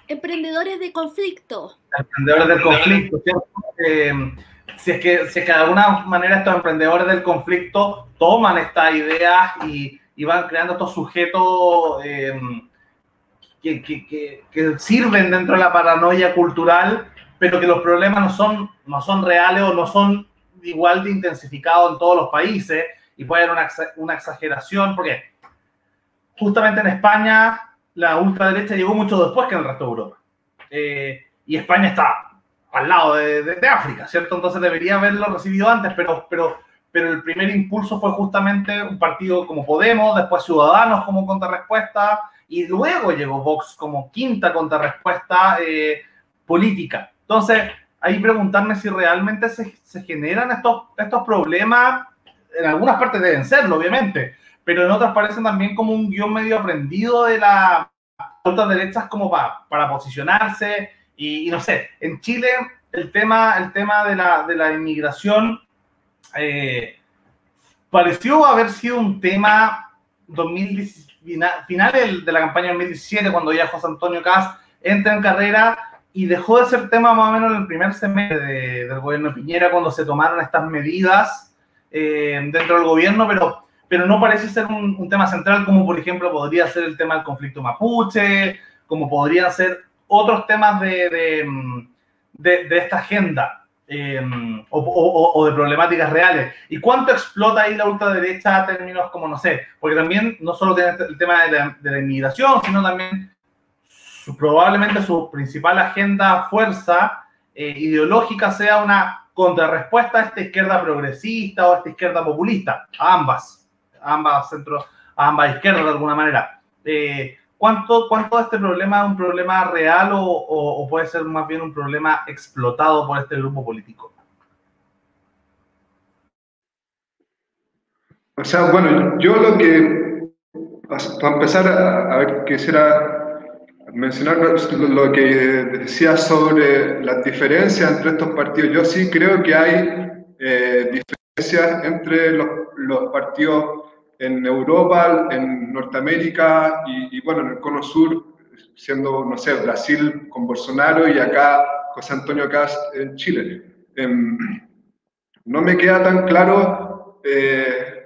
Emprendedores de conflicto. Emprendedores del conflicto, ¿cierto? Eh, si, es que, si es que de alguna manera estos emprendedores del conflicto toman esta idea y y van creando estos sujetos em, que, que, que, sirven dentro de la paranoia cultural, pero que los problemas no son, no son reales o no son igual de intensificados en todos los países y puede haber una, una exageración, porque justamente en España la ultraderecha llegó mucho después que en el resto de Europa. Eh, y España está al lado de, África, ¿cierto? Entonces debería haberlo recibido antes, pero, pero pero el primer impulso fue justamente un partido como Podemos, después Ciudadanos como contrarrespuesta, y luego llegó Vox como quinta contrarrespuesta eh, política. Entonces, ahí preguntarme si realmente se, se generan estos, estos problemas. En algunas partes deben serlo, obviamente, pero en otras parecen también como un guion medio aprendido de las otras derechas como para, para posicionarse. Y, no sé, en Chile el tema, el tema de, la, de la inmigración eh, pareció haber sido un tema 2010, final de la campaña 2017, cuando ya José Antonio Caz entra en carrera y dejó de ser tema más o menos en el primer semestre del gobierno de Piñera, cuando se tomaron estas medidas eh, dentro del gobierno, pero, pero no parece ser un, un, tema central como por ejemplo podría ser el tema del conflicto mapuche, como podrían ser otros temas de, de, de, de esta agenda. Eh, o, o, o, de problemáticas reales. ¿Y cuánto explota ahí la ultraderecha a términos como, no sé, porque también no solo tiene el tema de la, de la inmigración, sino también su, probablemente su principal agenda, fuerza eh, ideológica sea una contrarrespuesta a esta izquierda progresista o a esta izquierda populista, a ambas, ambas centros, ambas izquierdas de alguna manera. Eh, ¿Cuánto, ¿Cuánto este problema es un problema real o, o, o, puede ser más bien un problema explotado por este grupo político? O sea, bueno, yo lo que, para empezar, a, a ver, quisiera mencionar lo que decía sobre las diferencias entre estos partidos. Yo sí creo que hay eh, diferencias entre los, los partidos en Europa, en Norteamérica y, y, bueno, en el Cono Sur, siendo, no sé, Brasil con Bolsonaro y acá José Antonio Cast en Chile. Eh, no me queda tan claro eh,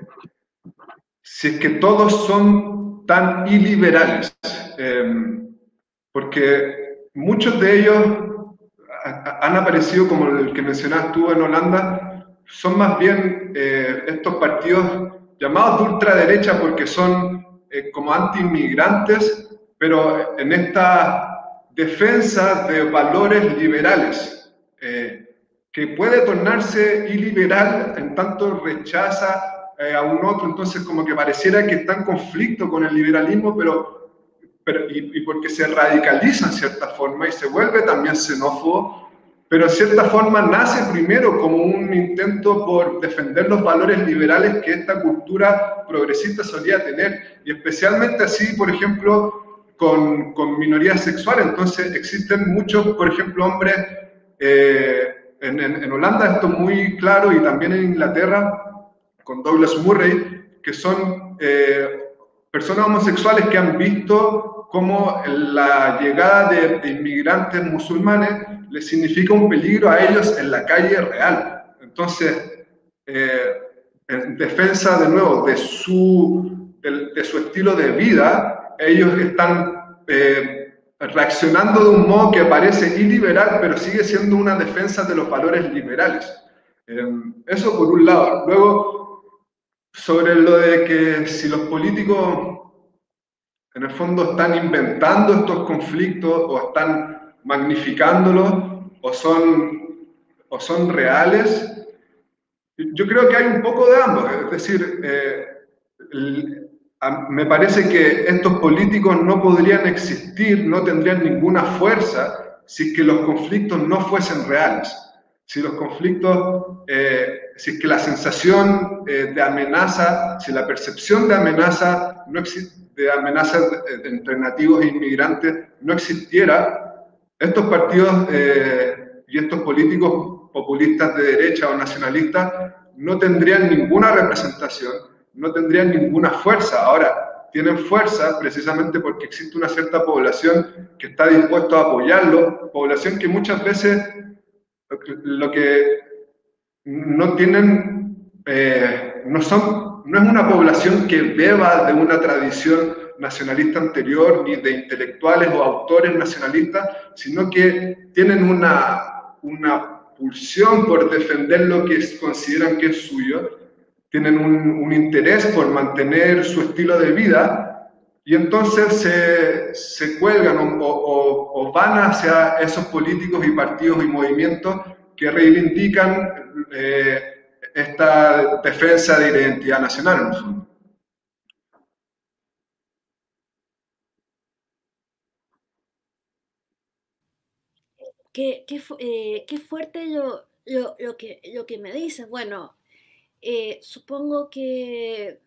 si es que todos son tan iliberales, eh, porque muchos de ellos han aparecido, como el que mencionaste tú en Holanda, son más bien eh, estos partidos llamados de ultraderecha porque son eh, como anti-inmigrantes, pero en esta defensa de valores liberales, eh, que puede tornarse iliberal en tanto rechaza eh, a un otro, entonces como que pareciera que está en conflicto con el liberalismo, pero, pero y, y porque se radicaliza en cierta forma y se vuelve también xenófobo, pero en cierta forma nace primero como un intento por defender los valores liberales que esta cultura progresista solía tener, y especialmente así, por ejemplo, con, con minorías sexuales. Entonces existen muchos, por ejemplo, hombres, eh, en, en, en, Holanda esto es muy claro, y también en Inglaterra, con Douglas Murray, que son eh, personas homosexuales que han visto cómo la llegada de, de inmigrantes musulmanes les significa un peligro a ellos en la calle real. Entonces, eh, en defensa de nuevo de su, de, de, su estilo de vida, ellos están eh, reaccionando de un modo que parece iliberal, pero sigue siendo una defensa de los valores liberales. Eh, eso por un lado. Luego, sobre lo de que si los políticos en el fondo están inventando estos conflictos o están magnificándolos o son, o son reales. Yo creo que hay un poco de ambos, es decir, eh, me parece que estos políticos no podrían existir, no tendrían ninguna fuerza si es que los conflictos no fuesen reales. Si los conflictos, eh, si es que la sensación eh, de amenaza, si la percepción de amenaza, no de amenaza entre nativos e inmigrantes no existiera, estos partidos eh, y estos políticos populistas de derecha o nacionalistas no tendrían ninguna representación, no tendrían ninguna fuerza. Ahora, tienen fuerza precisamente porque existe una cierta población que está dispuesta a apoyarlo, población que muchas veces lo que no tienen, eh, no son, no es una población que beba de una tradición nacionalista anterior, ni de intelectuales o autores nacionalistas, sino que tienen una, una pulsión por defender lo que consideran que es suyo, tienen un, interés por mantener su estilo de vida y entonces se, se cuelgan o, van hacia esos políticos y partidos y movimientos que reivindican eh, esta defensa de identidad nacional en el fondo. qué, qué, fuerte lo, lo, que, lo que me dices. Bueno, supongo que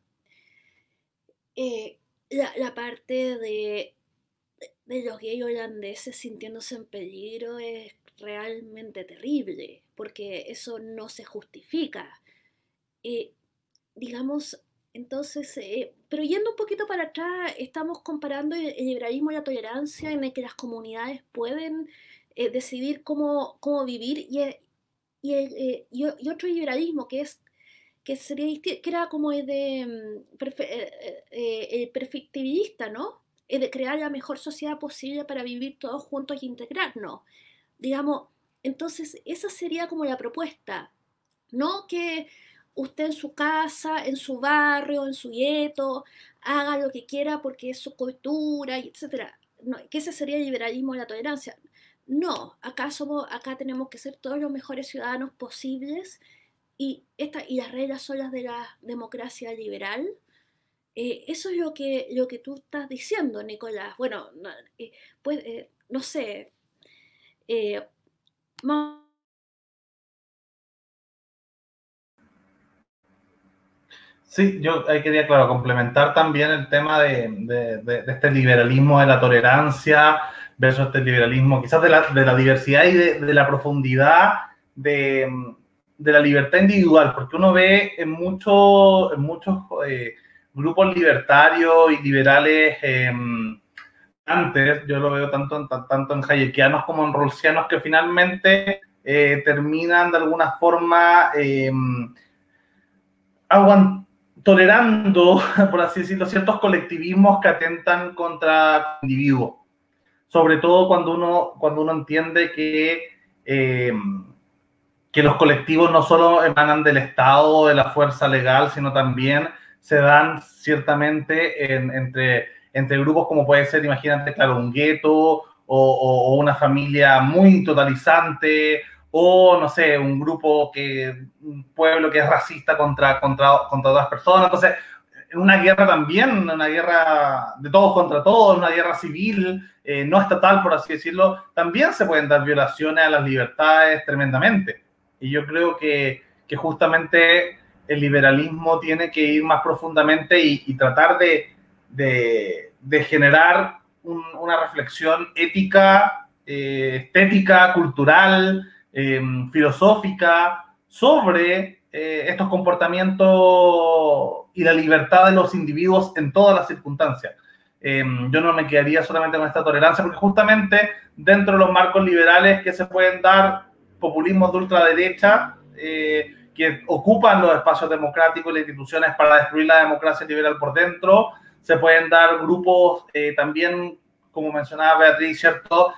la, parte de, de los gays holandeses sintiéndose en peligro es realmente terrible, porque eso no se justifica. digamos, entonces, eh, pero yendo un poquito para atrás, estamos comparando el, liberalismo y la tolerancia en el que las comunidades pueden eh, decidir cómo, cómo vivir y, eh, y, y, otro liberalismo que es que sería que era como el de mm, el perfectibilista, ¿no? El de crear la mejor sociedad posible para vivir todos juntos y integrarnos. Digamos, entonces esa sería como la propuesta, no que usted en su casa, en su barrio, en su gueto, haga lo que quiera porque es su cultura, etc. No, que ese sería el liberalismo y la tolerancia. No, acá, somos, acá tenemos que ser todos los mejores ciudadanos posibles y, esta, y las reglas son las de la democracia liberal. Eh, eso es lo que, lo que tú estás diciendo, Nicolás. Bueno, eh, pues, eh, no sé. Sí, yo quería, claro, complementar también el tema de, este liberalismo de la tolerancia versus este liberalismo quizás de la, diversidad y de, la profundidad de, la libertad individual, porque uno ve en, mucho, en muchos eh, grupos libertarios y liberales em, antes, yo lo veo tanto, en, hayekianos como en rolsianos, que finalmente eh, terminan de alguna forma em, aguantando tolerando, [LAUGHS] por así decirlo, ciertos colectivismos que atentan contra el individuo. Sobre todo cuando uno, cuando uno entiende que, eh, que los colectivos no solo emanan del Estado, de la fuerza legal, sino también se dan ciertamente entre, entre grupos como puede ser, imagínate, claro, un gueto o, o una familia muy totalizante o no sé, un grupo que, un pueblo que es racista contra, contra, contra otras personas. Entonces, en una guerra también, una guerra de todos contra todos, una guerra civil, eh, no estatal, por así decirlo, también se pueden dar violaciones a las libertades tremendamente. Y yo creo que, que justamente el liberalismo tiene que ir más profundamente y, tratar de, de, de generar una reflexión ética, eh, estética, cultural, Em, filosófica sobre eh, estos comportamientos y la libertad de los individuos en todas las circunstancias. Em, yo no me quedaría solamente con esta tolerancia, porque justamente dentro de los marcos liberales que se pueden dar populismos de ultraderecha, eh, que ocupan los espacios democráticos y las instituciones para destruir la democracia liberal por dentro, se pueden dar grupos eh, también, como mencionaba Beatriz, ¿cierto?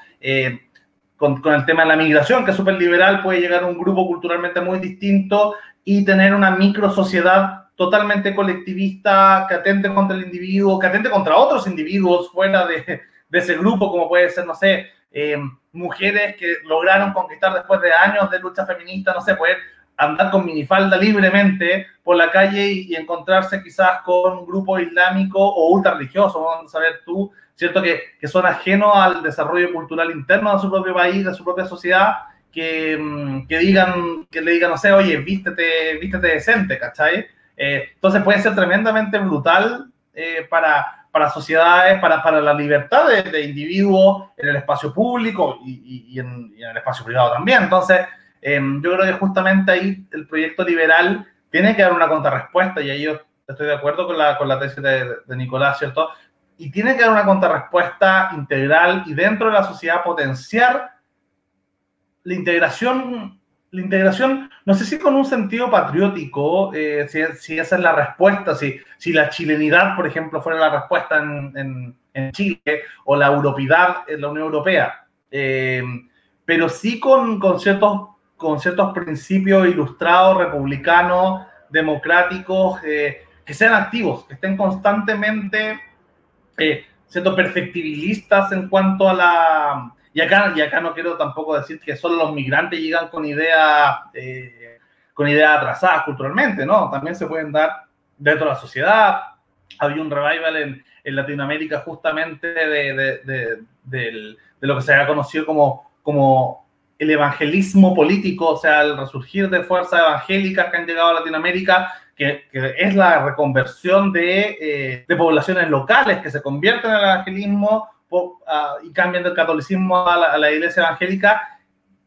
con, el tema de la migración, que es súper liberal, puede llegar a un grupo culturalmente muy distinto y tener una micro sociedad totalmente colectivista que atente contra el individuo, que atente contra otros individuos fuera de, de ese grupo, como puede ser, no sé, eh, mujeres que lograron conquistar después de años de lucha feminista, no sé, poder andar con minifalda libremente por la calle y, encontrarse quizás con un grupo islámico o ultra religioso, vamos a saber tú, ¿cierto? Que, que, son ajenos al desarrollo cultural interno de su propio país, de su propia sociedad, que, mm, que digan, que le digan, no sé, oye, vístete, vístete decente, ¿cachai? Eh, entonces puede ser tremendamente brutal eh, para, para sociedades, para, para la libertad de, de individuos en el espacio público y, y, en, y, en, el espacio privado también. Entonces, eh, yo creo que justamente ahí el proyecto liberal tiene que dar una contrarrespuesta y ahí yo estoy de acuerdo con la, con la tesis de, de Nicolás, ¿cierto? y tiene que dar una contrarrespuesta integral y dentro de la sociedad potenciar la integración, la integración, no sé si con un sentido patriótico, eh, si, si, esa es la respuesta, si, si la chilenidad, por ejemplo, fuera la respuesta en, en, Chile, o la europeidad en la Unión Europea, eh, pero sí con, con, ciertos, con ciertos principios ilustrados, republicanos, democráticos, eh, que sean activos, que estén constantemente eh, siendo perfectibilistas en cuanto a la... Y acá, y acá no quiero tampoco decir que solo los migrantes llegan con ideas eh, con ideas atrasadas culturalmente, ¿no? También se pueden dar dentro de la sociedad. Había un revival en, en Latinoamérica justamente de, de, de, lo que se ha conocido como, como el evangelismo político, o sea, el resurgir de fuerzas evangélicas que han llegado a Latinoamérica, que, es la reconversión de, eh, de, poblaciones locales que se convierten en el evangelismo y cambian del catolicismo a la, iglesia evangélica.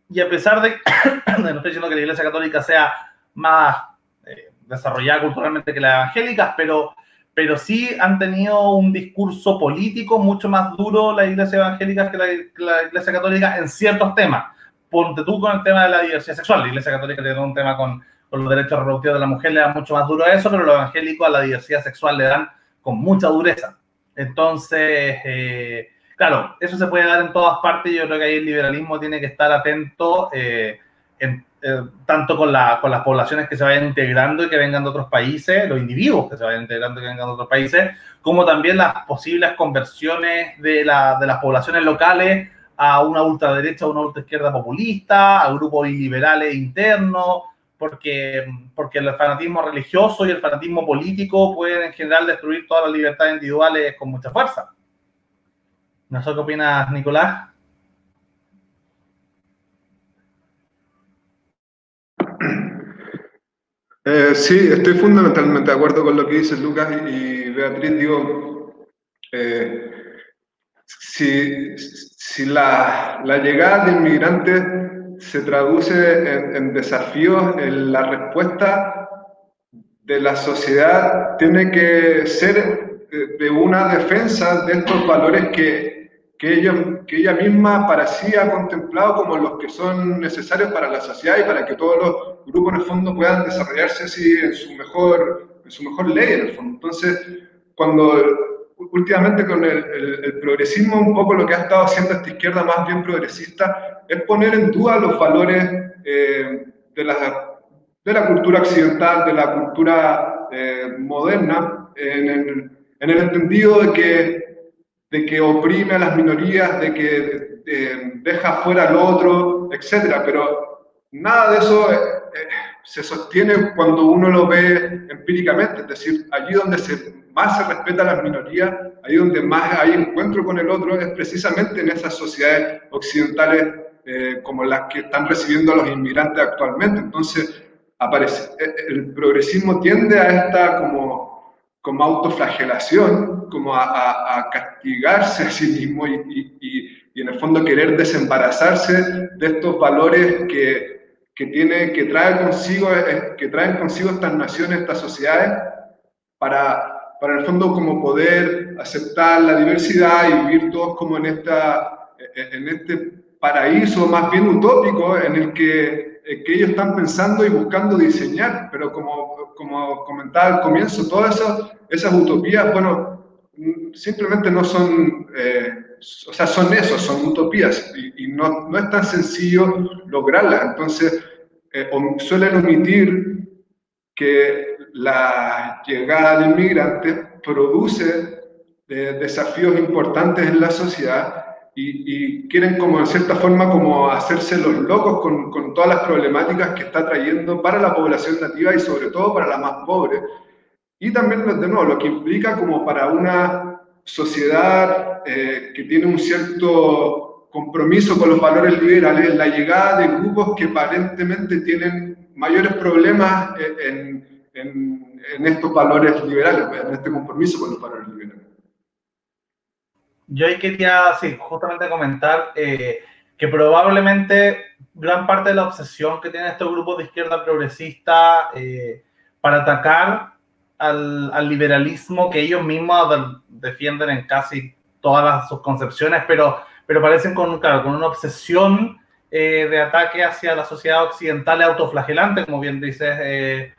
Y a pesar de, [COUGHS] no estoy diciendo que la iglesia católica sea más eh, desarrollada culturalmente que la evangélica, pero, pero sí han tenido un discurso político mucho más duro la iglesia evangélica que la, la iglesia católica en ciertos temas ponte tú con el tema de la diversidad sexual. La Iglesia Católica tiene un tema con, los derechos reproductivos de la mujer, le da mucho más duro a eso, pero los evangélicos a la diversidad sexual le dan con mucha dureza. Entonces, eh, claro, eso se puede dar en todas partes. Yo creo que ahí el liberalismo tiene que estar atento, eh, eh, tanto con, la, con las poblaciones que se vayan integrando y que vengan de otros países, los individuos que se vayan integrando y que vengan de otros países, como también las posibles conversiones de, la, de las poblaciones locales a una ultraderecha o una ultraizquierda populista, a grupos liberales internos, porque, porque el fanatismo religioso y el fanatismo político pueden en general destruir todas las libertades individuales con mucha fuerza. No sé qué opinas, Nicolás. Eh, sí, estoy fundamentalmente de acuerdo con lo que dice Lucas y Beatriz. Digo, eh, si, si la, llegada de inmigrantes se traduce en, desafíos, en la respuesta de la sociedad tiene que ser de una defensa de estos valores que, que, ellos, que ella misma para sí ha contemplado como los que son necesarios para la sociedad y para que todos los grupos en el fondo puedan desarrollarse así en su mejor, en su mejor ley. Entonces, cuando últimamente con el, progresismo, un poco lo que ha estado haciendo esta izquierda más bien progresista es poner en duda los valores eh, de, la, de la cultura occidental, de la cultura eh, moderna, en el, en el, entendido de que, de que oprime a las minorías, de que deja fuera al otro, etc. Pero nada de eso eh, se sostiene cuando uno lo ve empíricamente, es decir, allí donde más se respeta a las minorías, ahí donde más hay encuentro con el otro, es precisamente en esas sociedades occidentales eh, como las que están recibiendo a los inmigrantes actualmente. Entonces, aparece, eh, el progresismo tiende a esta como, como autoflagelación, como a, castigarse a sí mismo y, y, en el fondo querer desembarazarse de estos valores que, que, tiene, que, trae consigo, eh, que traen consigo estas naciones, estas sociedades, para para el fondo como poder aceptar la diversidad y vivir todos como en, esta, en este paraíso más bien utópico en el que, que ellos están pensando y buscando diseñar, pero como, como comentaba al comienzo, todas esas, esas utopías, bueno, simplemente no son, eh, o sea, son eso, son utopías y, no, no, es tan sencillo lograrlas. Entonces, eh, suelen omitir que la llegada de inmigrantes produce eh, desafíos importantes en la sociedad y, quieren como en cierta forma como hacerse los locos con, con, todas las problemáticas que está trayendo para la población nativa y sobre todo para la más pobre. Y también, de nuevo, lo que implica como para una sociedad eh, que tiene un cierto compromiso con los valores liberales, la llegada de grupos que aparentemente tienen mayores problemas eh, en en, estos valores liberales, pues, en este compromiso con los valores liberales. Yo ahí quería, sí, justamente comentar eh, que probablemente gran parte de la obsesión que tienen estos grupos de izquierda progresista eh, para atacar al, al, liberalismo que ellos mismos defienden en casi todas sus concepciones, pero, pero parecen con, claro, con una obsesión eh, de ataque hacia la sociedad occidental autoflagelante, como bien dices,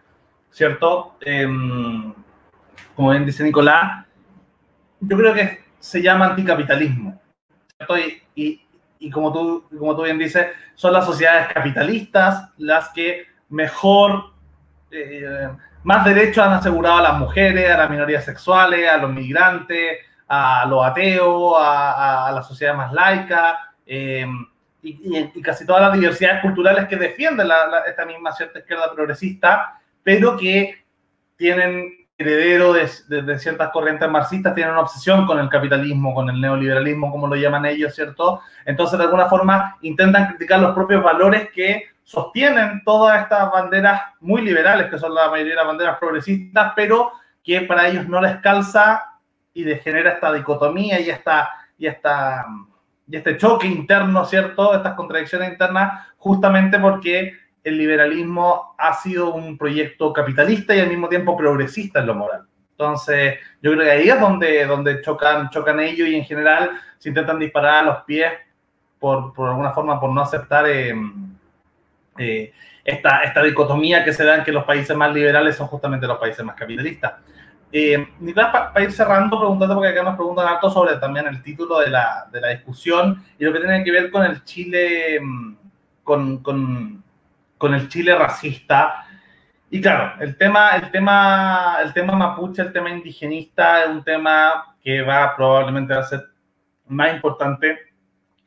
¿cierto? Em, como bien dice Nicolás, yo creo que se llama anticapitalismo. Y, y, como, tú, como tú bien dices, son las sociedades capitalistas las que mejor, eh, más derechos han asegurado a las mujeres, a las minorías sexuales, a los migrantes, a los ateos, a, la sociedad más laica. Em, y, casi todas las diversidades culturales que defienden esta misma cierta izquierda progresista, pero que tienen heredero de, de, ciertas corrientes marxistas, tienen una obsesión con el capitalismo, con el neoliberalismo, como lo llaman ellos, ¿cierto? Entonces, de alguna forma, intentan criticar los propios valores que sostienen todas estas banderas muy liberales, que son la mayoría de las banderas progresistas, pero que para ellos no les calza y les genera esta dicotomía y, esta, y, esta, y este choque interno, ¿cierto? Estas contradicciones internas, justamente porque el liberalismo ha sido un proyecto capitalista y al mismo tiempo progresista en lo moral. Entonces, yo creo que ahí es donde, donde chocan, chocan ellos y en general se intentan disparar a los pies por, por alguna forma, por no aceptar eh, eh, esta, esta dicotomía que se da en que los países más liberales son justamente los países más capitalistas. Eh, Nicolás, para ir cerrando, preguntando, porque acá nos preguntan harto sobre también el título de la, de la discusión y lo que tiene que ver con el Chile, mm, con, con, con, el Chile racista. Y claro, el tema, el, tema, el tema mapuche, el tema indigenista, es un tema que va probablemente a ser más importante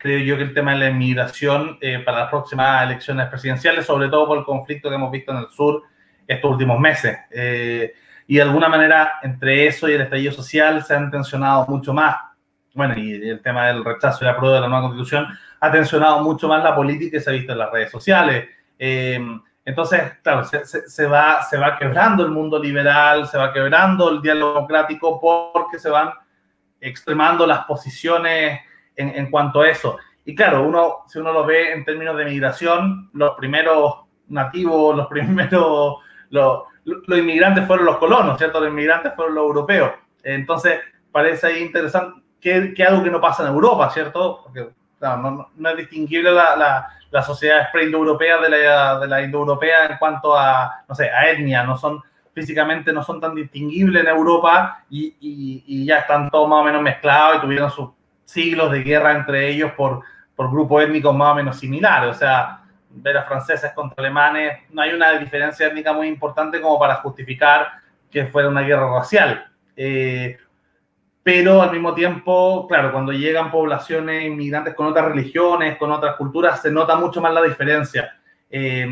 creo yo que el tema de la inmigración eh, para las próximas elecciones presidenciales, sobre todo por el conflicto que hemos visto en el sur estos últimos meses. Eh, y de alguna manera, entre eso y el estallido social, se han tensionado mucho más. Bueno, y el tema del rechazo y la prueba de la nueva constitución ha tensionado mucho más la política que se ha visto en las redes sociales. Eh, entonces, claro, se, se, va, se va quebrando el mundo liberal, se va quebrando el diálogo democrático porque se van extremando las posiciones en, cuanto a eso. Y claro, uno, si uno lo ve en términos de migración, los primeros nativos, los [LAUGHS] primeros, los, los inmigrantes fueron los colonos, ¿cierto? Los inmigrantes fueron los europeos. Entonces, parece ahí interesante que, que algo que no pasa en Europa, ¿cierto? Porque no, no, es distinguible la, la, la sociedad pre-indoeuropea de la, de la indoeuropea en cuanto a, no sé, a etnia, no son físicamente no son tan distinguibles en Europa y, y, y ya están todos más o menos mezclados y tuvieron sus siglos de guerra entre ellos por, por grupos étnicos más o menos similares. O sea, ver a franceses contra alemanes, no hay una diferencia étnica muy importante como para justificar que fuera una guerra racial. Eh, pero al mismo tiempo, claro, cuando llegan poblaciones inmigrantes con otras religiones, con otras culturas, se nota mucho más la diferencia. Eh,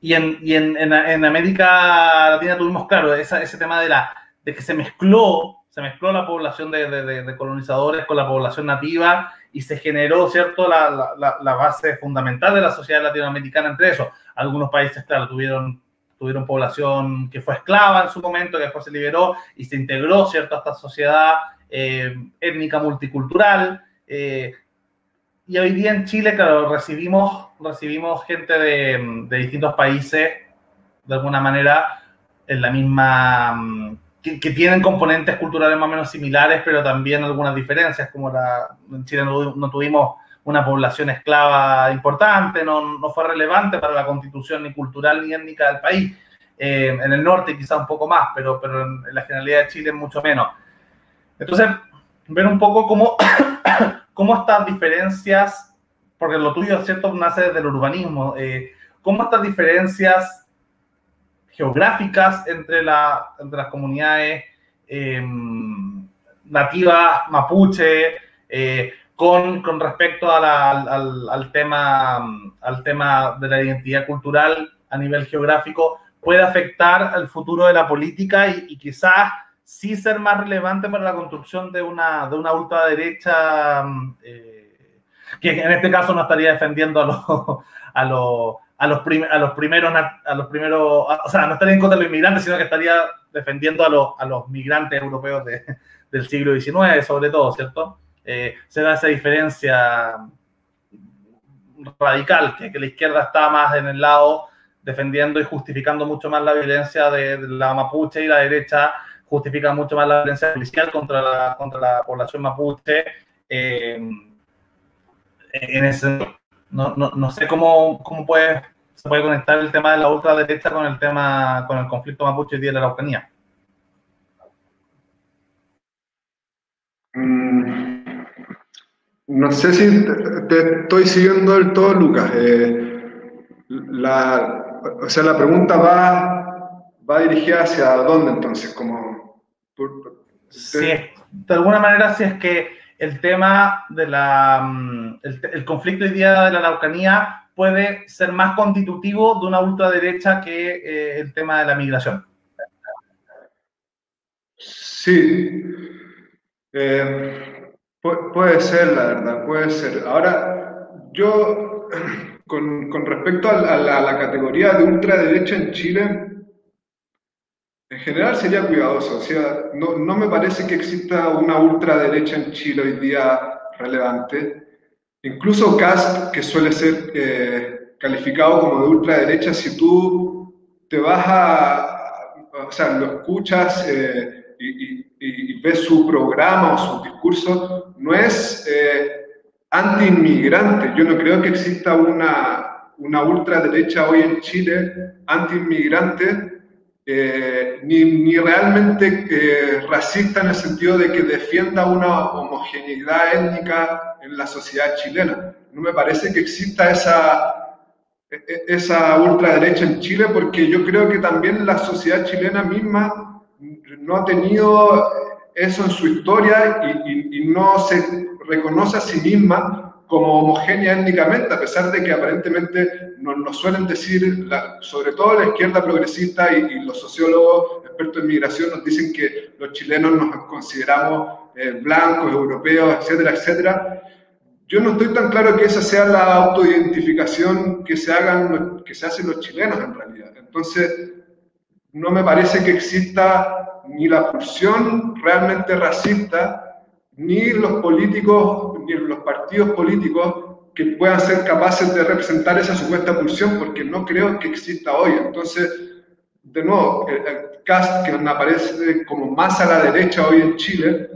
y, en, y en, en, América Latina tuvimos, claro, ese tema de, la, de que se mezcló se mezcló la población de, de, colonizadores con la población nativa y se generó, ¿cierto?, la, la, la, base fundamental de la sociedad latinoamericana entre eso. Algunos países, claro, tuvieron, tuvieron población que fue esclava en su momento, que después se liberó y se integró, ¿cierto?, a esta sociedad eh, étnica multicultural. Eh, y hoy día en Chile, claro, recibimos, recibimos gente de, de distintos países, de alguna manera, en la misma que, tienen componentes culturales más o menos similares, pero también algunas diferencias, como la, en Chile no, tuvimos una población esclava importante, no, no, fue relevante para la constitución ni cultural ni étnica del país. Eh, en el norte quizá un poco más, pero, pero en, la generalidad de Chile mucho menos. Entonces, ver un poco cómo, [COUGHS] cómo estas diferencias, porque lo tuyo, ¿cierto?, nace desde el urbanismo, eh, cómo estas diferencias geográficas entre, entre las comunidades em, nativas mapuche, eh, con, con, respecto al, al, tema, al tema de la identidad cultural a nivel geográfico, puede afectar al futuro de la política y, quizás sí ser más relevante para la construcción de una, de una ultraderecha eh, que en este caso no estaría defendiendo a los, [LAUGHS] a los, a los, primeros, a los primeros, o sea, no estaría en contra de los inmigrantes, sino que estaría defendiendo a los, a los migrantes europeos de, [LAUGHS] del siglo XIX, sobre todo, ¿cierto? Eh, se da esa diferencia radical, que, que, la izquierda está más en el lado defendiendo y justificando mucho más la violencia de, la mapuche y la derecha justifica mucho más la violencia policial contra la, contra la población mapuche. Eh, en ese no, no, no sé cómo, cómo puede, se puede conectar el tema de la ultraderecha con el tema, con el conflicto mapuche y de la Araucanía. Mm, no sé si te, estoy siguiendo del todo, Lucas. Eh, la, o sea, la pregunta va, va dirigida hacia dónde entonces, como... sí, de alguna manera, si es que el tema de la, mm, el, conflicto hoy día de la Araucanía puede ser más constitutivo de una ultraderecha que eh, el tema de la migración. Sí, eh, puede ser, la verdad, puede ser. Ahora, yo, [CLEARS THROAT] con, con respecto a la, a la, categoría de ultraderecha en Chile, en general sería cuidadoso. O sea, no, no me parece que exista una ultraderecha en Chile hoy día relevante. Incluso Cast, que suele ser eh, calificado como de ultraderecha, si tú te vas a, o sea, lo escuchas eh, y, ves su programa o su discurso, no es eh, anti-inmigrante. Yo no creo que exista una, una ultraderecha hoy en Chile anti-inmigrante, eh, ni, ni, realmente eh, racista en el sentido de que defienda una homogeneidad étnica en la sociedad chilena. No me parece que exista esa, e, e, esa ultraderecha en Chile porque yo creo que también la sociedad chilena misma no ha tenido eso en su historia y, y, no se reconoce a sí misma como homogénea étnicamente, a pesar de que aparentemente nos, nos suelen decir, sobre todo la izquierda progresista y, y, los sociólogos expertos en migración nos dicen que los chilenos nos consideramos eh, blancos, europeos, etcétera, etcétera. Yo no estoy tan claro que esa sea la autoidentificación que se, hagan, que se hacen los chilenos en realidad. Entonces, no me parece que exista ni la pulsión realmente racista, ni los políticos, ni los partidos políticos que puedan ser capaces de representar esa supuesta pulsión, porque no creo que exista hoy. Entonces, de nuevo, el, cast que aparece como más a la derecha hoy en Chile,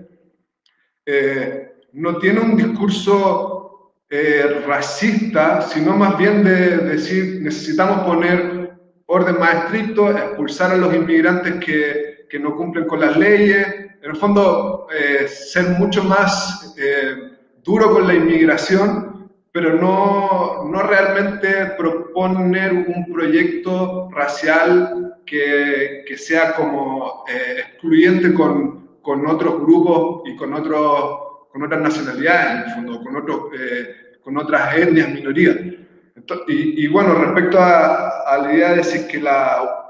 eh, no tiene un discurso eh, racista, sino más bien de decir, necesitamos poner orden más estricto, expulsar a los inmigrantes que, que no cumplen con las leyes, en el fondo eh, ser mucho más eh, duro con la inmigración, pero no, no realmente proponer un proyecto racial que, que sea como excluyente con, con otros grupos y con otros con otras nacionalidades, en el fondo, con, otros, eh, con otras etnias, minorías. y, y, bueno, respecto a, a, la idea de si que la,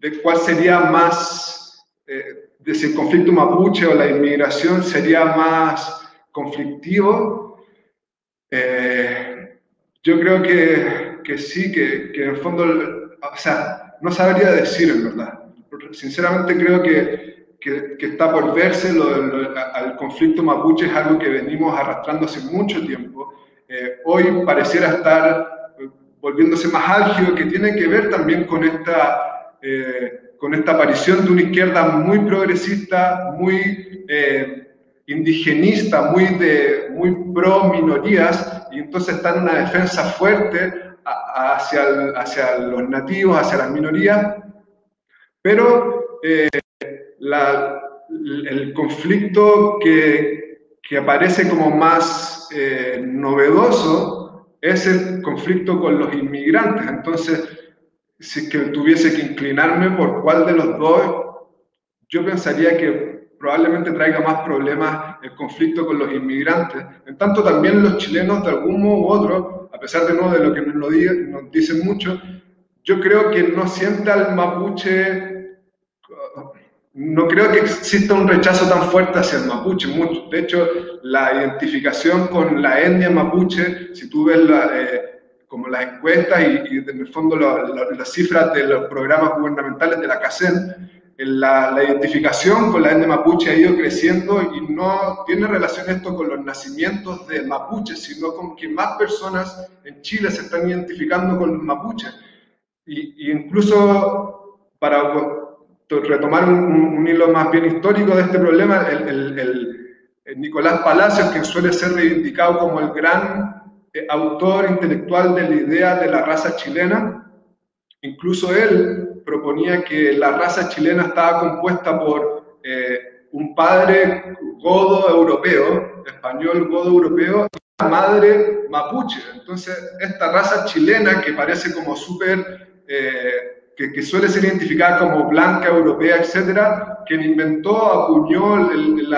de cuál sería más, eh, de si el conflicto mapuche o la inmigración sería más conflictivo, eh, yo creo que, que sí, que, que, en el fondo, o sea, no sabría decir en verdad. Sinceramente creo que que, que, está por verse, lo, lo, al conflicto mapuche es algo que venimos arrastrando hace mucho tiempo. Eh, hoy pareciera estar eh, volviéndose más álgido, que tiene que ver también con esta, eh, con esta aparición de una izquierda muy progresista, muy eh, indigenista, muy, de, muy pro minorías, y entonces está en una defensa fuerte hacia, el, hacia los nativos, hacia las minorías, pero eh, la, el conflicto que, que, aparece como más eh, novedoso es el conflicto con los inmigrantes. Entonces, si es que tuviese que inclinarme por cuál de los dos, yo pensaría que probablemente traiga más problemas el conflicto con los inmigrantes. En tanto, también los chilenos, de algún modo u otro, a pesar de no de lo que nos, lo digan, nos dicen mucho, yo creo que no sienta al mapuche no creo que exista un rechazo tan fuerte hacia el mapuche. Mucho. De hecho, la identificación con la etnia mapuche, si tú ves la, eh, como las encuestas y, y, en el fondo las la, la cifras de los programas gubernamentales de la CACEN, la, identificación con la etnia mapuche ha ido creciendo y no tiene relación esto con los nacimientos de mapuches, sino con que más personas en Chile se están identificando con los mapuches. Y, y incluso para retomar un, hilo más bien histórico de este problema, el, Nicolás Palacios, que suele ser reivindicado como el gran eh, autor intelectual de la idea de la raza chilena, incluso él proponía que la raza chilena estaba compuesta por eh, un padre godo europeo, español godo europeo, y una madre mapuche. Entonces, esta raza chilena que parece como súper... Eh, que, que, suele ser identificada como blanca, europea, etcétera, quien inventó, acuñó el, el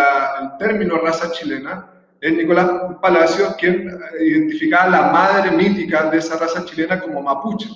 término raza chilena, es Nicolás Palacios, quien identificaba la madre mítica de esa raza chilena como mapuche.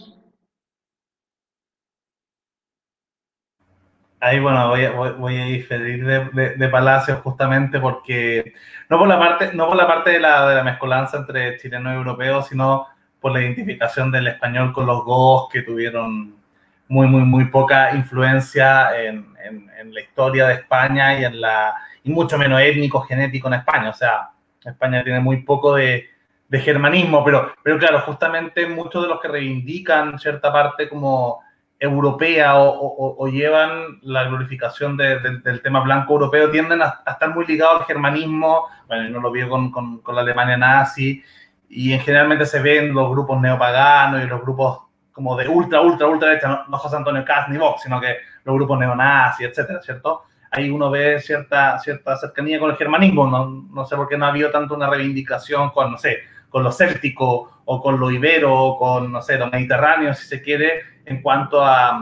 Ahí, bueno, voy a, voy, a diferir de, de, Palacios justamente porque, no por la parte, no por la parte de la, de la mezcolanza entre chileno y europeo, sino por la identificación del español con los gos que tuvieron muy, muy, muy poca influencia en, en, en, la historia de España y, en la, y mucho menos étnico, genético en España. O sea, España tiene muy poco de, de germanismo, pero, pero claro, justamente muchos de los que reivindican cierta parte como europea o, llevan la glorificación del tema blanco europeo tienden a, estar muy ligados al germanismo, bueno, no lo vio con, con, con, la Alemania nazi, y en generalmente se ven los grupos neopaganos y los grupos como de ultra, ultra, ultra derecha, no, no José Antonio Cast ni Vox, sino que los grupos neonazis, etcétera, ¿cierto? Ahí uno ve cierta, cierta cercanía con el germanismo, no, no sé por qué no ha habido tanto una reivindicación con, no sé, con lo céltico o con lo ibero o con, no sé, lo mediterráneo, si se quiere, en cuanto a,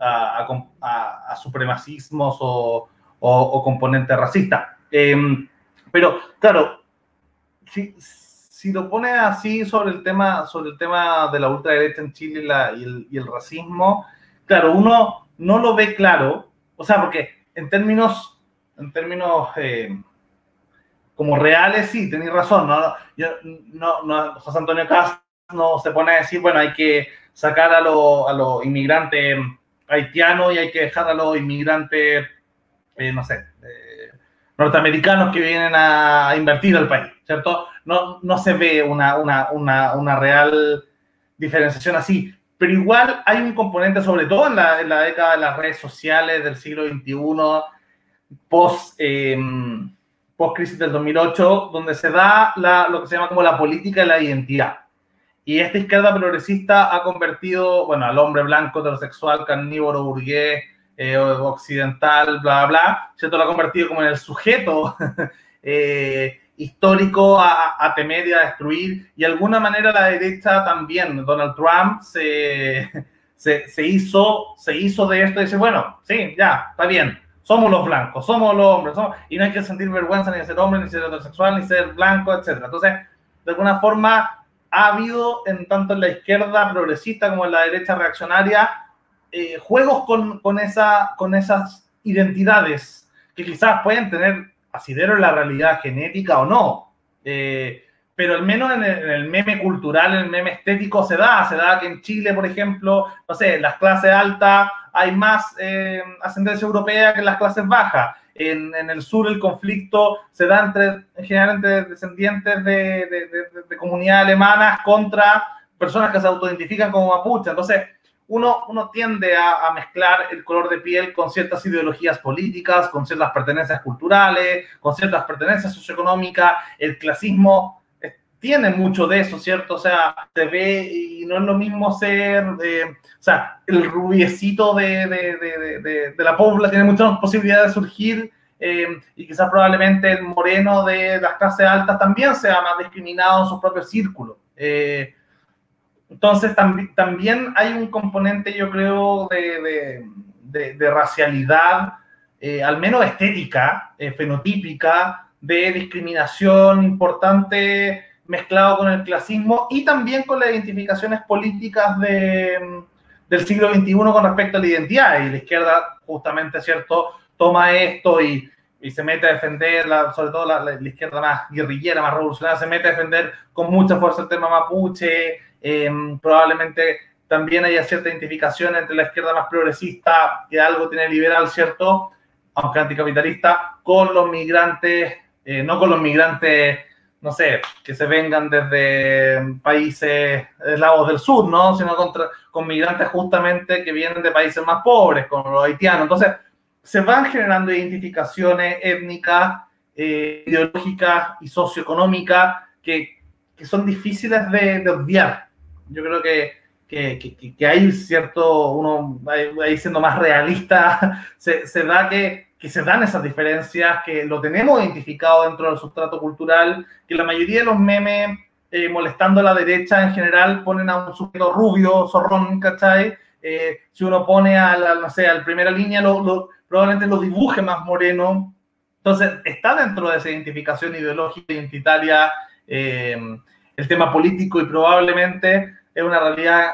a, supremacismos o, o, componente racista. Em, pero, claro, si, si, lo pone así sobre el tema, sobre el tema de la ultraderecha en Chile y, el, racismo, claro, uno no lo ve claro, o sea, porque en términos, en términos eh, como reales, sí, tenéis razón. ¿no? No, José Antonio Castro no se pone a decir, bueno, hay que sacar a los a lo inmigrantes haitianos y hay que dejar a los inmigrantes, eh, no sé, eh, norteamericanos que vienen a, invertir al país, ¿cierto? No, no se ve una, una, una, una, real diferenciación así. Pero igual hay un componente, sobre todo en la, en la década de las redes sociales del siglo XXI, post... Eh, post-crisis del 2008, donde se da la, lo que se llama como la política de la identidad. Y esta izquierda progresista ha convertido, bueno, al hombre blanco, heterosexual, carnívoro, burgués, eh, occidental, bla, bla, ¿cierto? Lo ha convertido como en el sujeto [LAUGHS] eh, histórico a, a, temer y a destruir. Y de alguna manera la derecha también, Donald Trump se, [LAUGHS] se, se hizo, se hizo de esto y dice, bueno, sí, ya, está bien, somos los blancos, somos los hombres, y no hay que sentir vergüenza ni de ser hombre, ni ser heterosexual, ni ser blanco, etc. Entonces, de alguna forma, ha habido, en tanto en la izquierda progresista como en la derecha reaccionaria, eh, juegos con, con, esa, con esas identidades que quizás pueden tener asidero en la realidad genética o no. Eh, pero al menos en el, meme cultural, en el meme estético se da, se da que en Chile, por ejemplo, no sé, en las clases altas hay más eh, ascendencia europea que en las clases bajas. En, en, el sur el conflicto se da entre, generalmente, descendientes de, de, de, comunidades alemanas contra personas que se autoidentifican como mapuche. Entonces, uno, uno tiende a, a, mezclar el color de piel con ciertas ideologías políticas, con ciertas pertenencias culturales, con ciertas pertenencias socioeconómicas. El clasismo tiene mucho de eso, ¿cierto? O sea, se ve y no es lo mismo ser, eh, o sea, el rubiecito de, de, de, de, la pobla tiene muchas posibilidades de surgir eh, y quizás probablemente el moreno de las clases altas también sea más discriminado en su propio círculo. Eh, entonces, tam también hay un componente, yo creo, de, racialidad, al menos estética, fenotípica, de discriminación importante mezclado con el clasismo y también con las identificaciones políticas de, del siglo XXI con respecto a la identidad. Y la izquierda, justamente, ¿cierto?, toma esto y, y se mete a defender, la, sobre todo la, la, izquierda más guerrillera, más revolucionaria, se mete a defender con mucha fuerza el tema mapuche. Eh, probablemente también haya cierta identificación entre la izquierda más progresista, que algo tiene liberal, ¿cierto?, aunque anticapitalista, con los migrantes, eh, no con los migrantes no sé, que se vengan desde países lados del sur, ¿no? Sino contra, con migrantes justamente que vienen de países más pobres, como los haitianos. Entonces, se van generando identificaciones étnicas, eh, ideológicas y socioeconómicas que, que son difíciles de, de, obviar. Yo creo que, que, que, hay cierto, uno ahí siendo más realista, [LAUGHS] se, se da que que se dan esas diferencias, que lo tenemos identificado dentro del sustrato cultural, que la mayoría de los memes eh, molestando a la derecha en general ponen a un sujeto rubio, zorrón, ¿cachai? Eh, si uno pone a la, no sé, a primera línea, lo, probablemente lo dibuje más moreno. Entonces, está dentro de esa identificación ideológica, identitaria, eh, el tema político y probablemente es una realidad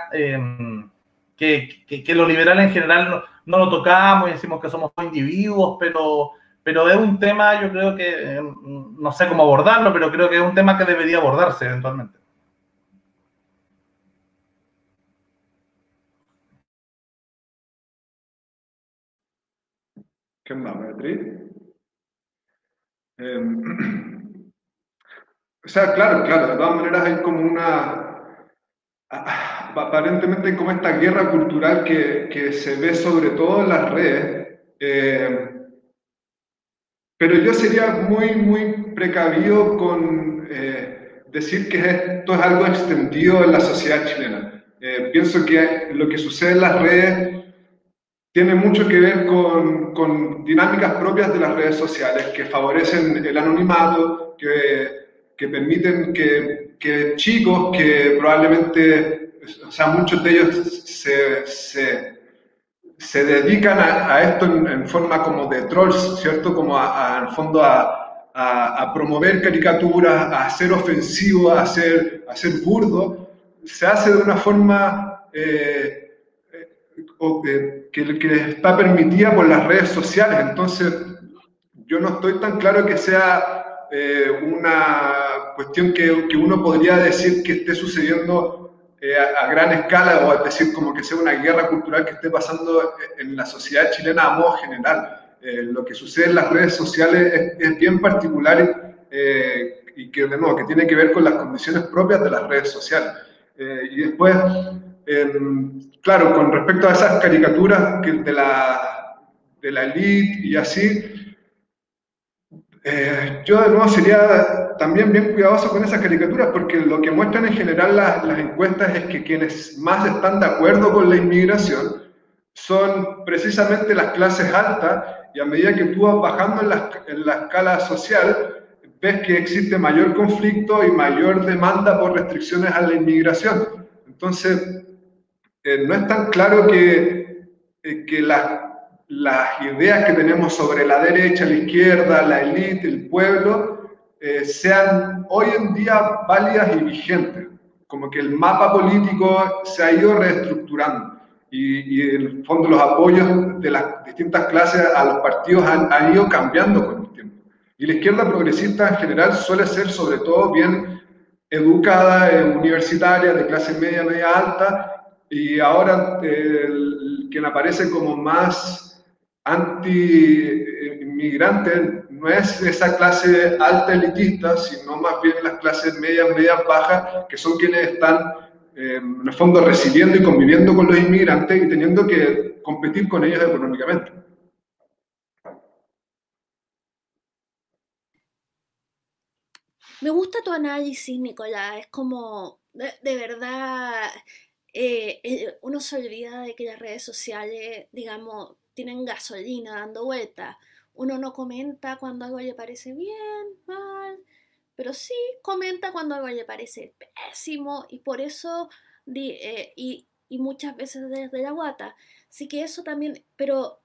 que, que, que, los liberales en general no, no lo tocamos y decimos que somos individuos, pero, pero es un tema, yo creo que, eh, no sé cómo abordarlo, pero creo que es un tema que debería abordarse eventualmente. ¿Qué más, Beatriz? Em, [CLEARS THROAT] o sea, claro, claro, de todas maneras hay como una, aparentemente hay como esta guerra cultural que, que, se ve sobre todo en las redes, eh, pero yo sería muy, muy precavido con eh, decir que esto es algo extendido en la sociedad chilena. Eh, pienso que lo que sucede en las redes tiene mucho que ver con, con, dinámicas propias de las redes sociales que favorecen el anonimato, que, que permiten que, que, chicos que probablemente, o sea, muchos de ellos se, se, se dedican a, a esto en, forma como de trolls, ¿cierto? Como a, en fondo a, a, promover caricaturas, a ser ofensivo, a ser, a ser burdo, se hace de una forma... Eh, que, que, está permitida por las redes sociales. Entonces, yo no estoy tan claro que sea eh, una cuestión que, que, uno podría decir que esté sucediendo eh, a, gran escala o es decir como que sea una guerra cultural que esté pasando en la sociedad chilena a modo general. Eh, lo que sucede en las redes sociales es, es bien particular y que, de nuevo, que tiene que ver con las condiciones propias de las redes sociales. y después, claro, con respecto a esas caricaturas de la, de la elite y así, eh, yo de nuevo sería también bien cuidadoso con esas caricaturas porque lo que muestran en general las, las encuestas es que quienes más están de acuerdo con la inmigración son precisamente las clases altas y a medida que tú vas bajando en la, en la escala social, ves que existe mayor conflicto y mayor demanda por restricciones a la inmigración. Entonces, eh, no es tan claro que, eh, que las, las ideas que tenemos sobre la derecha, la izquierda, la élite, el pueblo, eh, sean hoy en día válidas y vigentes. Como que el mapa político se ha ido reestructurando y, y en el fondo los apoyos de las distintas clases a los partidos han, han ido cambiando con el tiempo. Y la izquierda progresista en general suele ser sobre todo bien educada, universitaria, de clase media, media alta, y ahora el, quien aparece como más anti-inmigrante no es esa clase alta elitista, sino más bien las clases medias, medias, bajas, que son quienes están eh, en el fondo recibiendo y conviviendo con los inmigrantes y teniendo que competir con ellos económicamente. Me gusta tu análisis, Nicolás. Es como, de verdad, eh, eh, uno se olvida de que las redes sociales, digamos, tienen gasolina dando vueltas. Uno no comenta cuando algo le parece bien, mal, pero sí comenta cuando algo le parece pésimo y por eso, eh, y, y, muchas veces desde la guata. Así que eso también, pero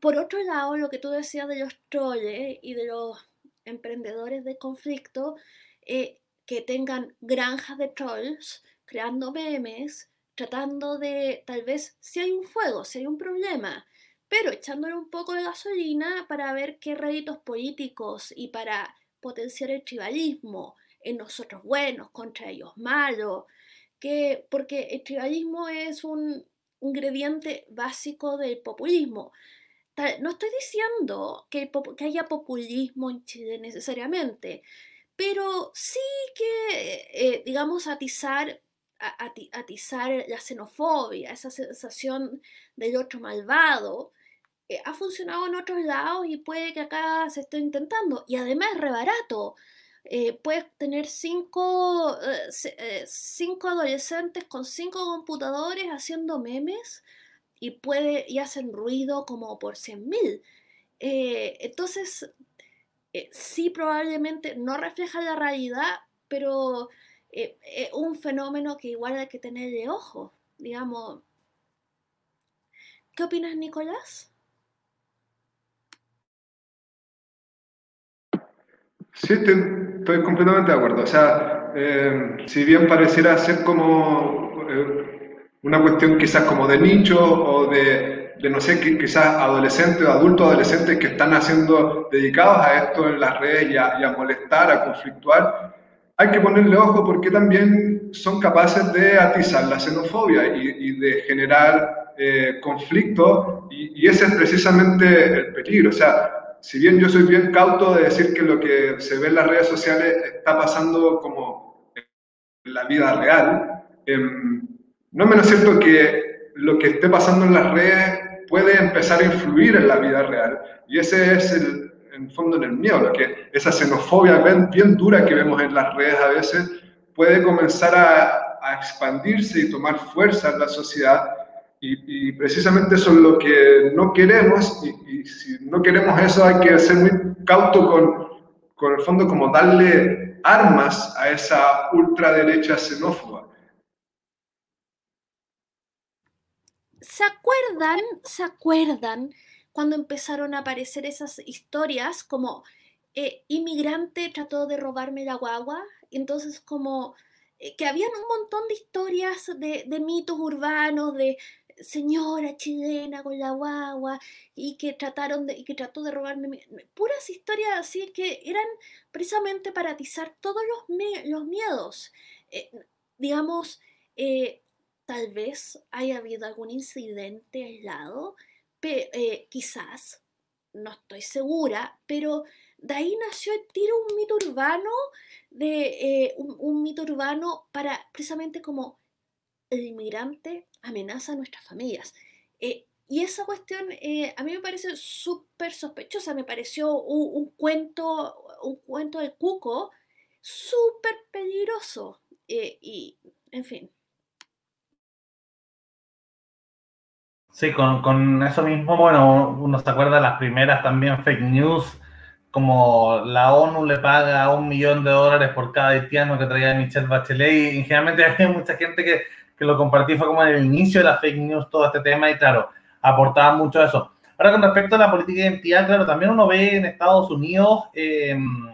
por otro lado, lo que tú decías de los trolls y de los emprendedores de conflicto, que tengan granjas de trolls, creando memes, tratando de, tal vez, si hay un fuego, si hay un problema, pero echándole un poco de gasolina para ver qué réditos políticos y para potenciar el tribalismo en nosotros buenos contra ellos malos, que, porque el tribalismo es un ingrediente básico del populismo. No estoy diciendo que, haya populismo en Chile necesariamente, pero sí que, eh, digamos, atizar, atizar la xenofobia, esa sensación del otro malvado, eh, ha funcionado en otros lados y puede que acá se esté intentando. Y además es rebarato. Eh, puedes tener cinco, cinco adolescentes con cinco computadores haciendo memes y, puede, y hacen ruido como por 100.000. entonces, eh, sí probablemente no refleja la realidad, pero es eh, eh, un fenómeno que igual hay que tenerle ojo, digamos. ¿Qué opinas, Nicolás? Sí, estoy, completamente de acuerdo. O sea, si bien pareciera ser como una cuestión quizás como de nicho o de de no sé, quizás adolescentes o adultos adolescentes que están haciendo, dedicados a esto en las redes y a, molestar, a conflictuar, hay que ponerle ojo porque también son capaces de atizar la xenofobia y, de generar eh, conflicto y, y, ese es precisamente el peligro. O sea, si bien yo soy bien cauto de decir que lo que se ve en las redes sociales está pasando como en la vida real, em, no menos cierto que lo que esté pasando en las redes puede empezar a influir en la vida real. Y ese es el, fondo, en el miedo, que esa xenofobia bien, dura que vemos en las redes a veces puede comenzar a, expandirse y tomar fuerza en la sociedad. Y, precisamente eso es lo que no queremos. Y, si no queremos eso, hay que ser muy cauto con, con el fondo, como darle armas a esa ultraderecha xenófoba. ¿Se acuerdan? ¿Se acuerdan cuando empezaron a aparecer esas historias como eh, inmigrante trató de robarme la guagua? Entonces como eh, que habían un montón de historias de, mitos urbanos de señora chilena con la guagua y que trataron de, y que trató de robarme puras historias así que eran precisamente para atizar todos los, miedos. Eh, digamos Tal vez haya habido algún incidente aislado, eh, quizás, no estoy segura, pero de ahí nació el tiro un mito urbano, de, eh, un, mito urbano para precisamente como el inmigrante amenaza a nuestras familias. Eh, y esa cuestión a mí me parece súper sospechosa, me pareció un, cuento, un cuento de cuco súper peligroso. y, en fin, Sí, con, con, eso mismo, bueno, uno se acuerda de las primeras también fake news, como la ONU le paga un millón de dólares por cada haitiano que traía Michelle Bachelet, y, generalmente [LAUGHS] hay mucha gente que, que lo compartió, fue como en el inicio de la fake news todo este tema, y claro, aportaba mucho eso. Ahora, con respecto a la política de identidad, claro, también uno ve en Estados Unidos em,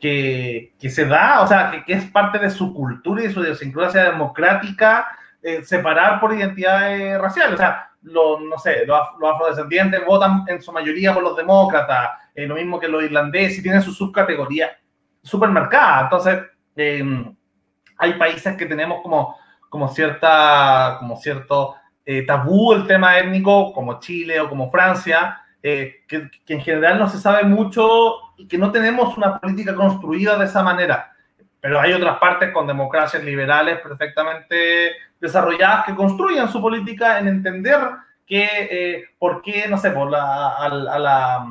que, que, se da, o sea, que, que, es parte de su cultura y de su idiosincrasia democrática eh, separar por identidades raciales. O sea, los, no sé, los, afrodescendientes votan en su mayoría por los demócratas, eh, lo mismo que los irlandeses, tienen su subcategoría supermercada. Entonces, em, hay países que tenemos como, como, cierta, como cierto eh, tabú el tema étnico, como Chile o como Francia, eh, que, que, en general no se sabe mucho y que no tenemos una política construida de esa manera. Pero hay otras partes con democracias liberales perfectamente desarrolladas que construyen su política en entender que, eh, por qué, no sé, por la, a, la,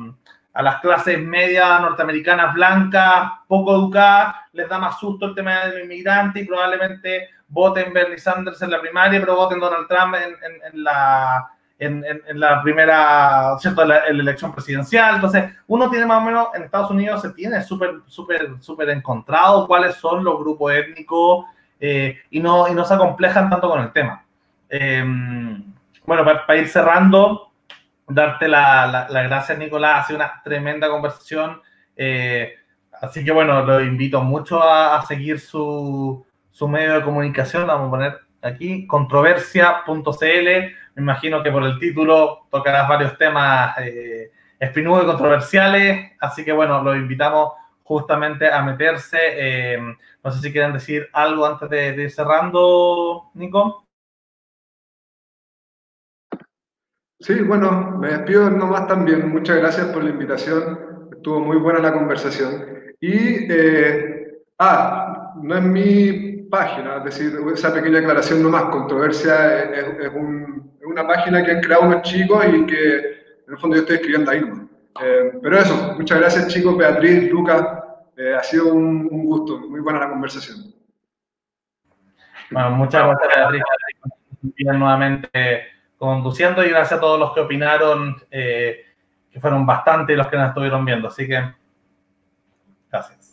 a, las clases medias norteamericanas blancas, poco educadas, les da más susto el tema del inmigrante y probablemente voten Bernie Sanders en la primaria, pero voten Donald Trump en, en, la, en, en, la primera, ¿cierto?, la, elección presidencial. Entonces, uno tiene más o menos, en Estados Unidos se tiene súper, súper, súper encontrado cuáles son los grupos étnicos eh, y, no, y no se acomplejan tanto con el tema. Em, bueno, para, ir cerrando, darte la, la, gracias, Nicolás. Ha sido una tremenda conversación. Eh, así que bueno, lo invito mucho a, seguir su, su, medio de comunicación. Vamos a poner aquí controversia.cl. Me imagino que por el título tocarás varios temas eh, y controversiales. Así que bueno, los invitamos justamente a meterse. Eh, no sé si quieren decir algo antes de, ir cerrando, Nico. Sí, bueno, me despido nomás también. Muchas gracias por la invitación. Estuvo muy buena la conversación. Y, eh, ah, no es mi página, es decir, esa pequeña aclaración nomás. Controversia es, una página que han creado unos chicos y que en el fondo yo estoy escribiendo ahí. Eh, pero eso, muchas gracias chicos, Beatriz, Lucas, eh, ha sido un, gusto, muy buena la conversación. Bueno, muchas gracias Beatriz, nuevamente conduciendo y gracias a todos los que opinaron, eh, que fueron bastante los que nos estuvieron viendo, así que gracias.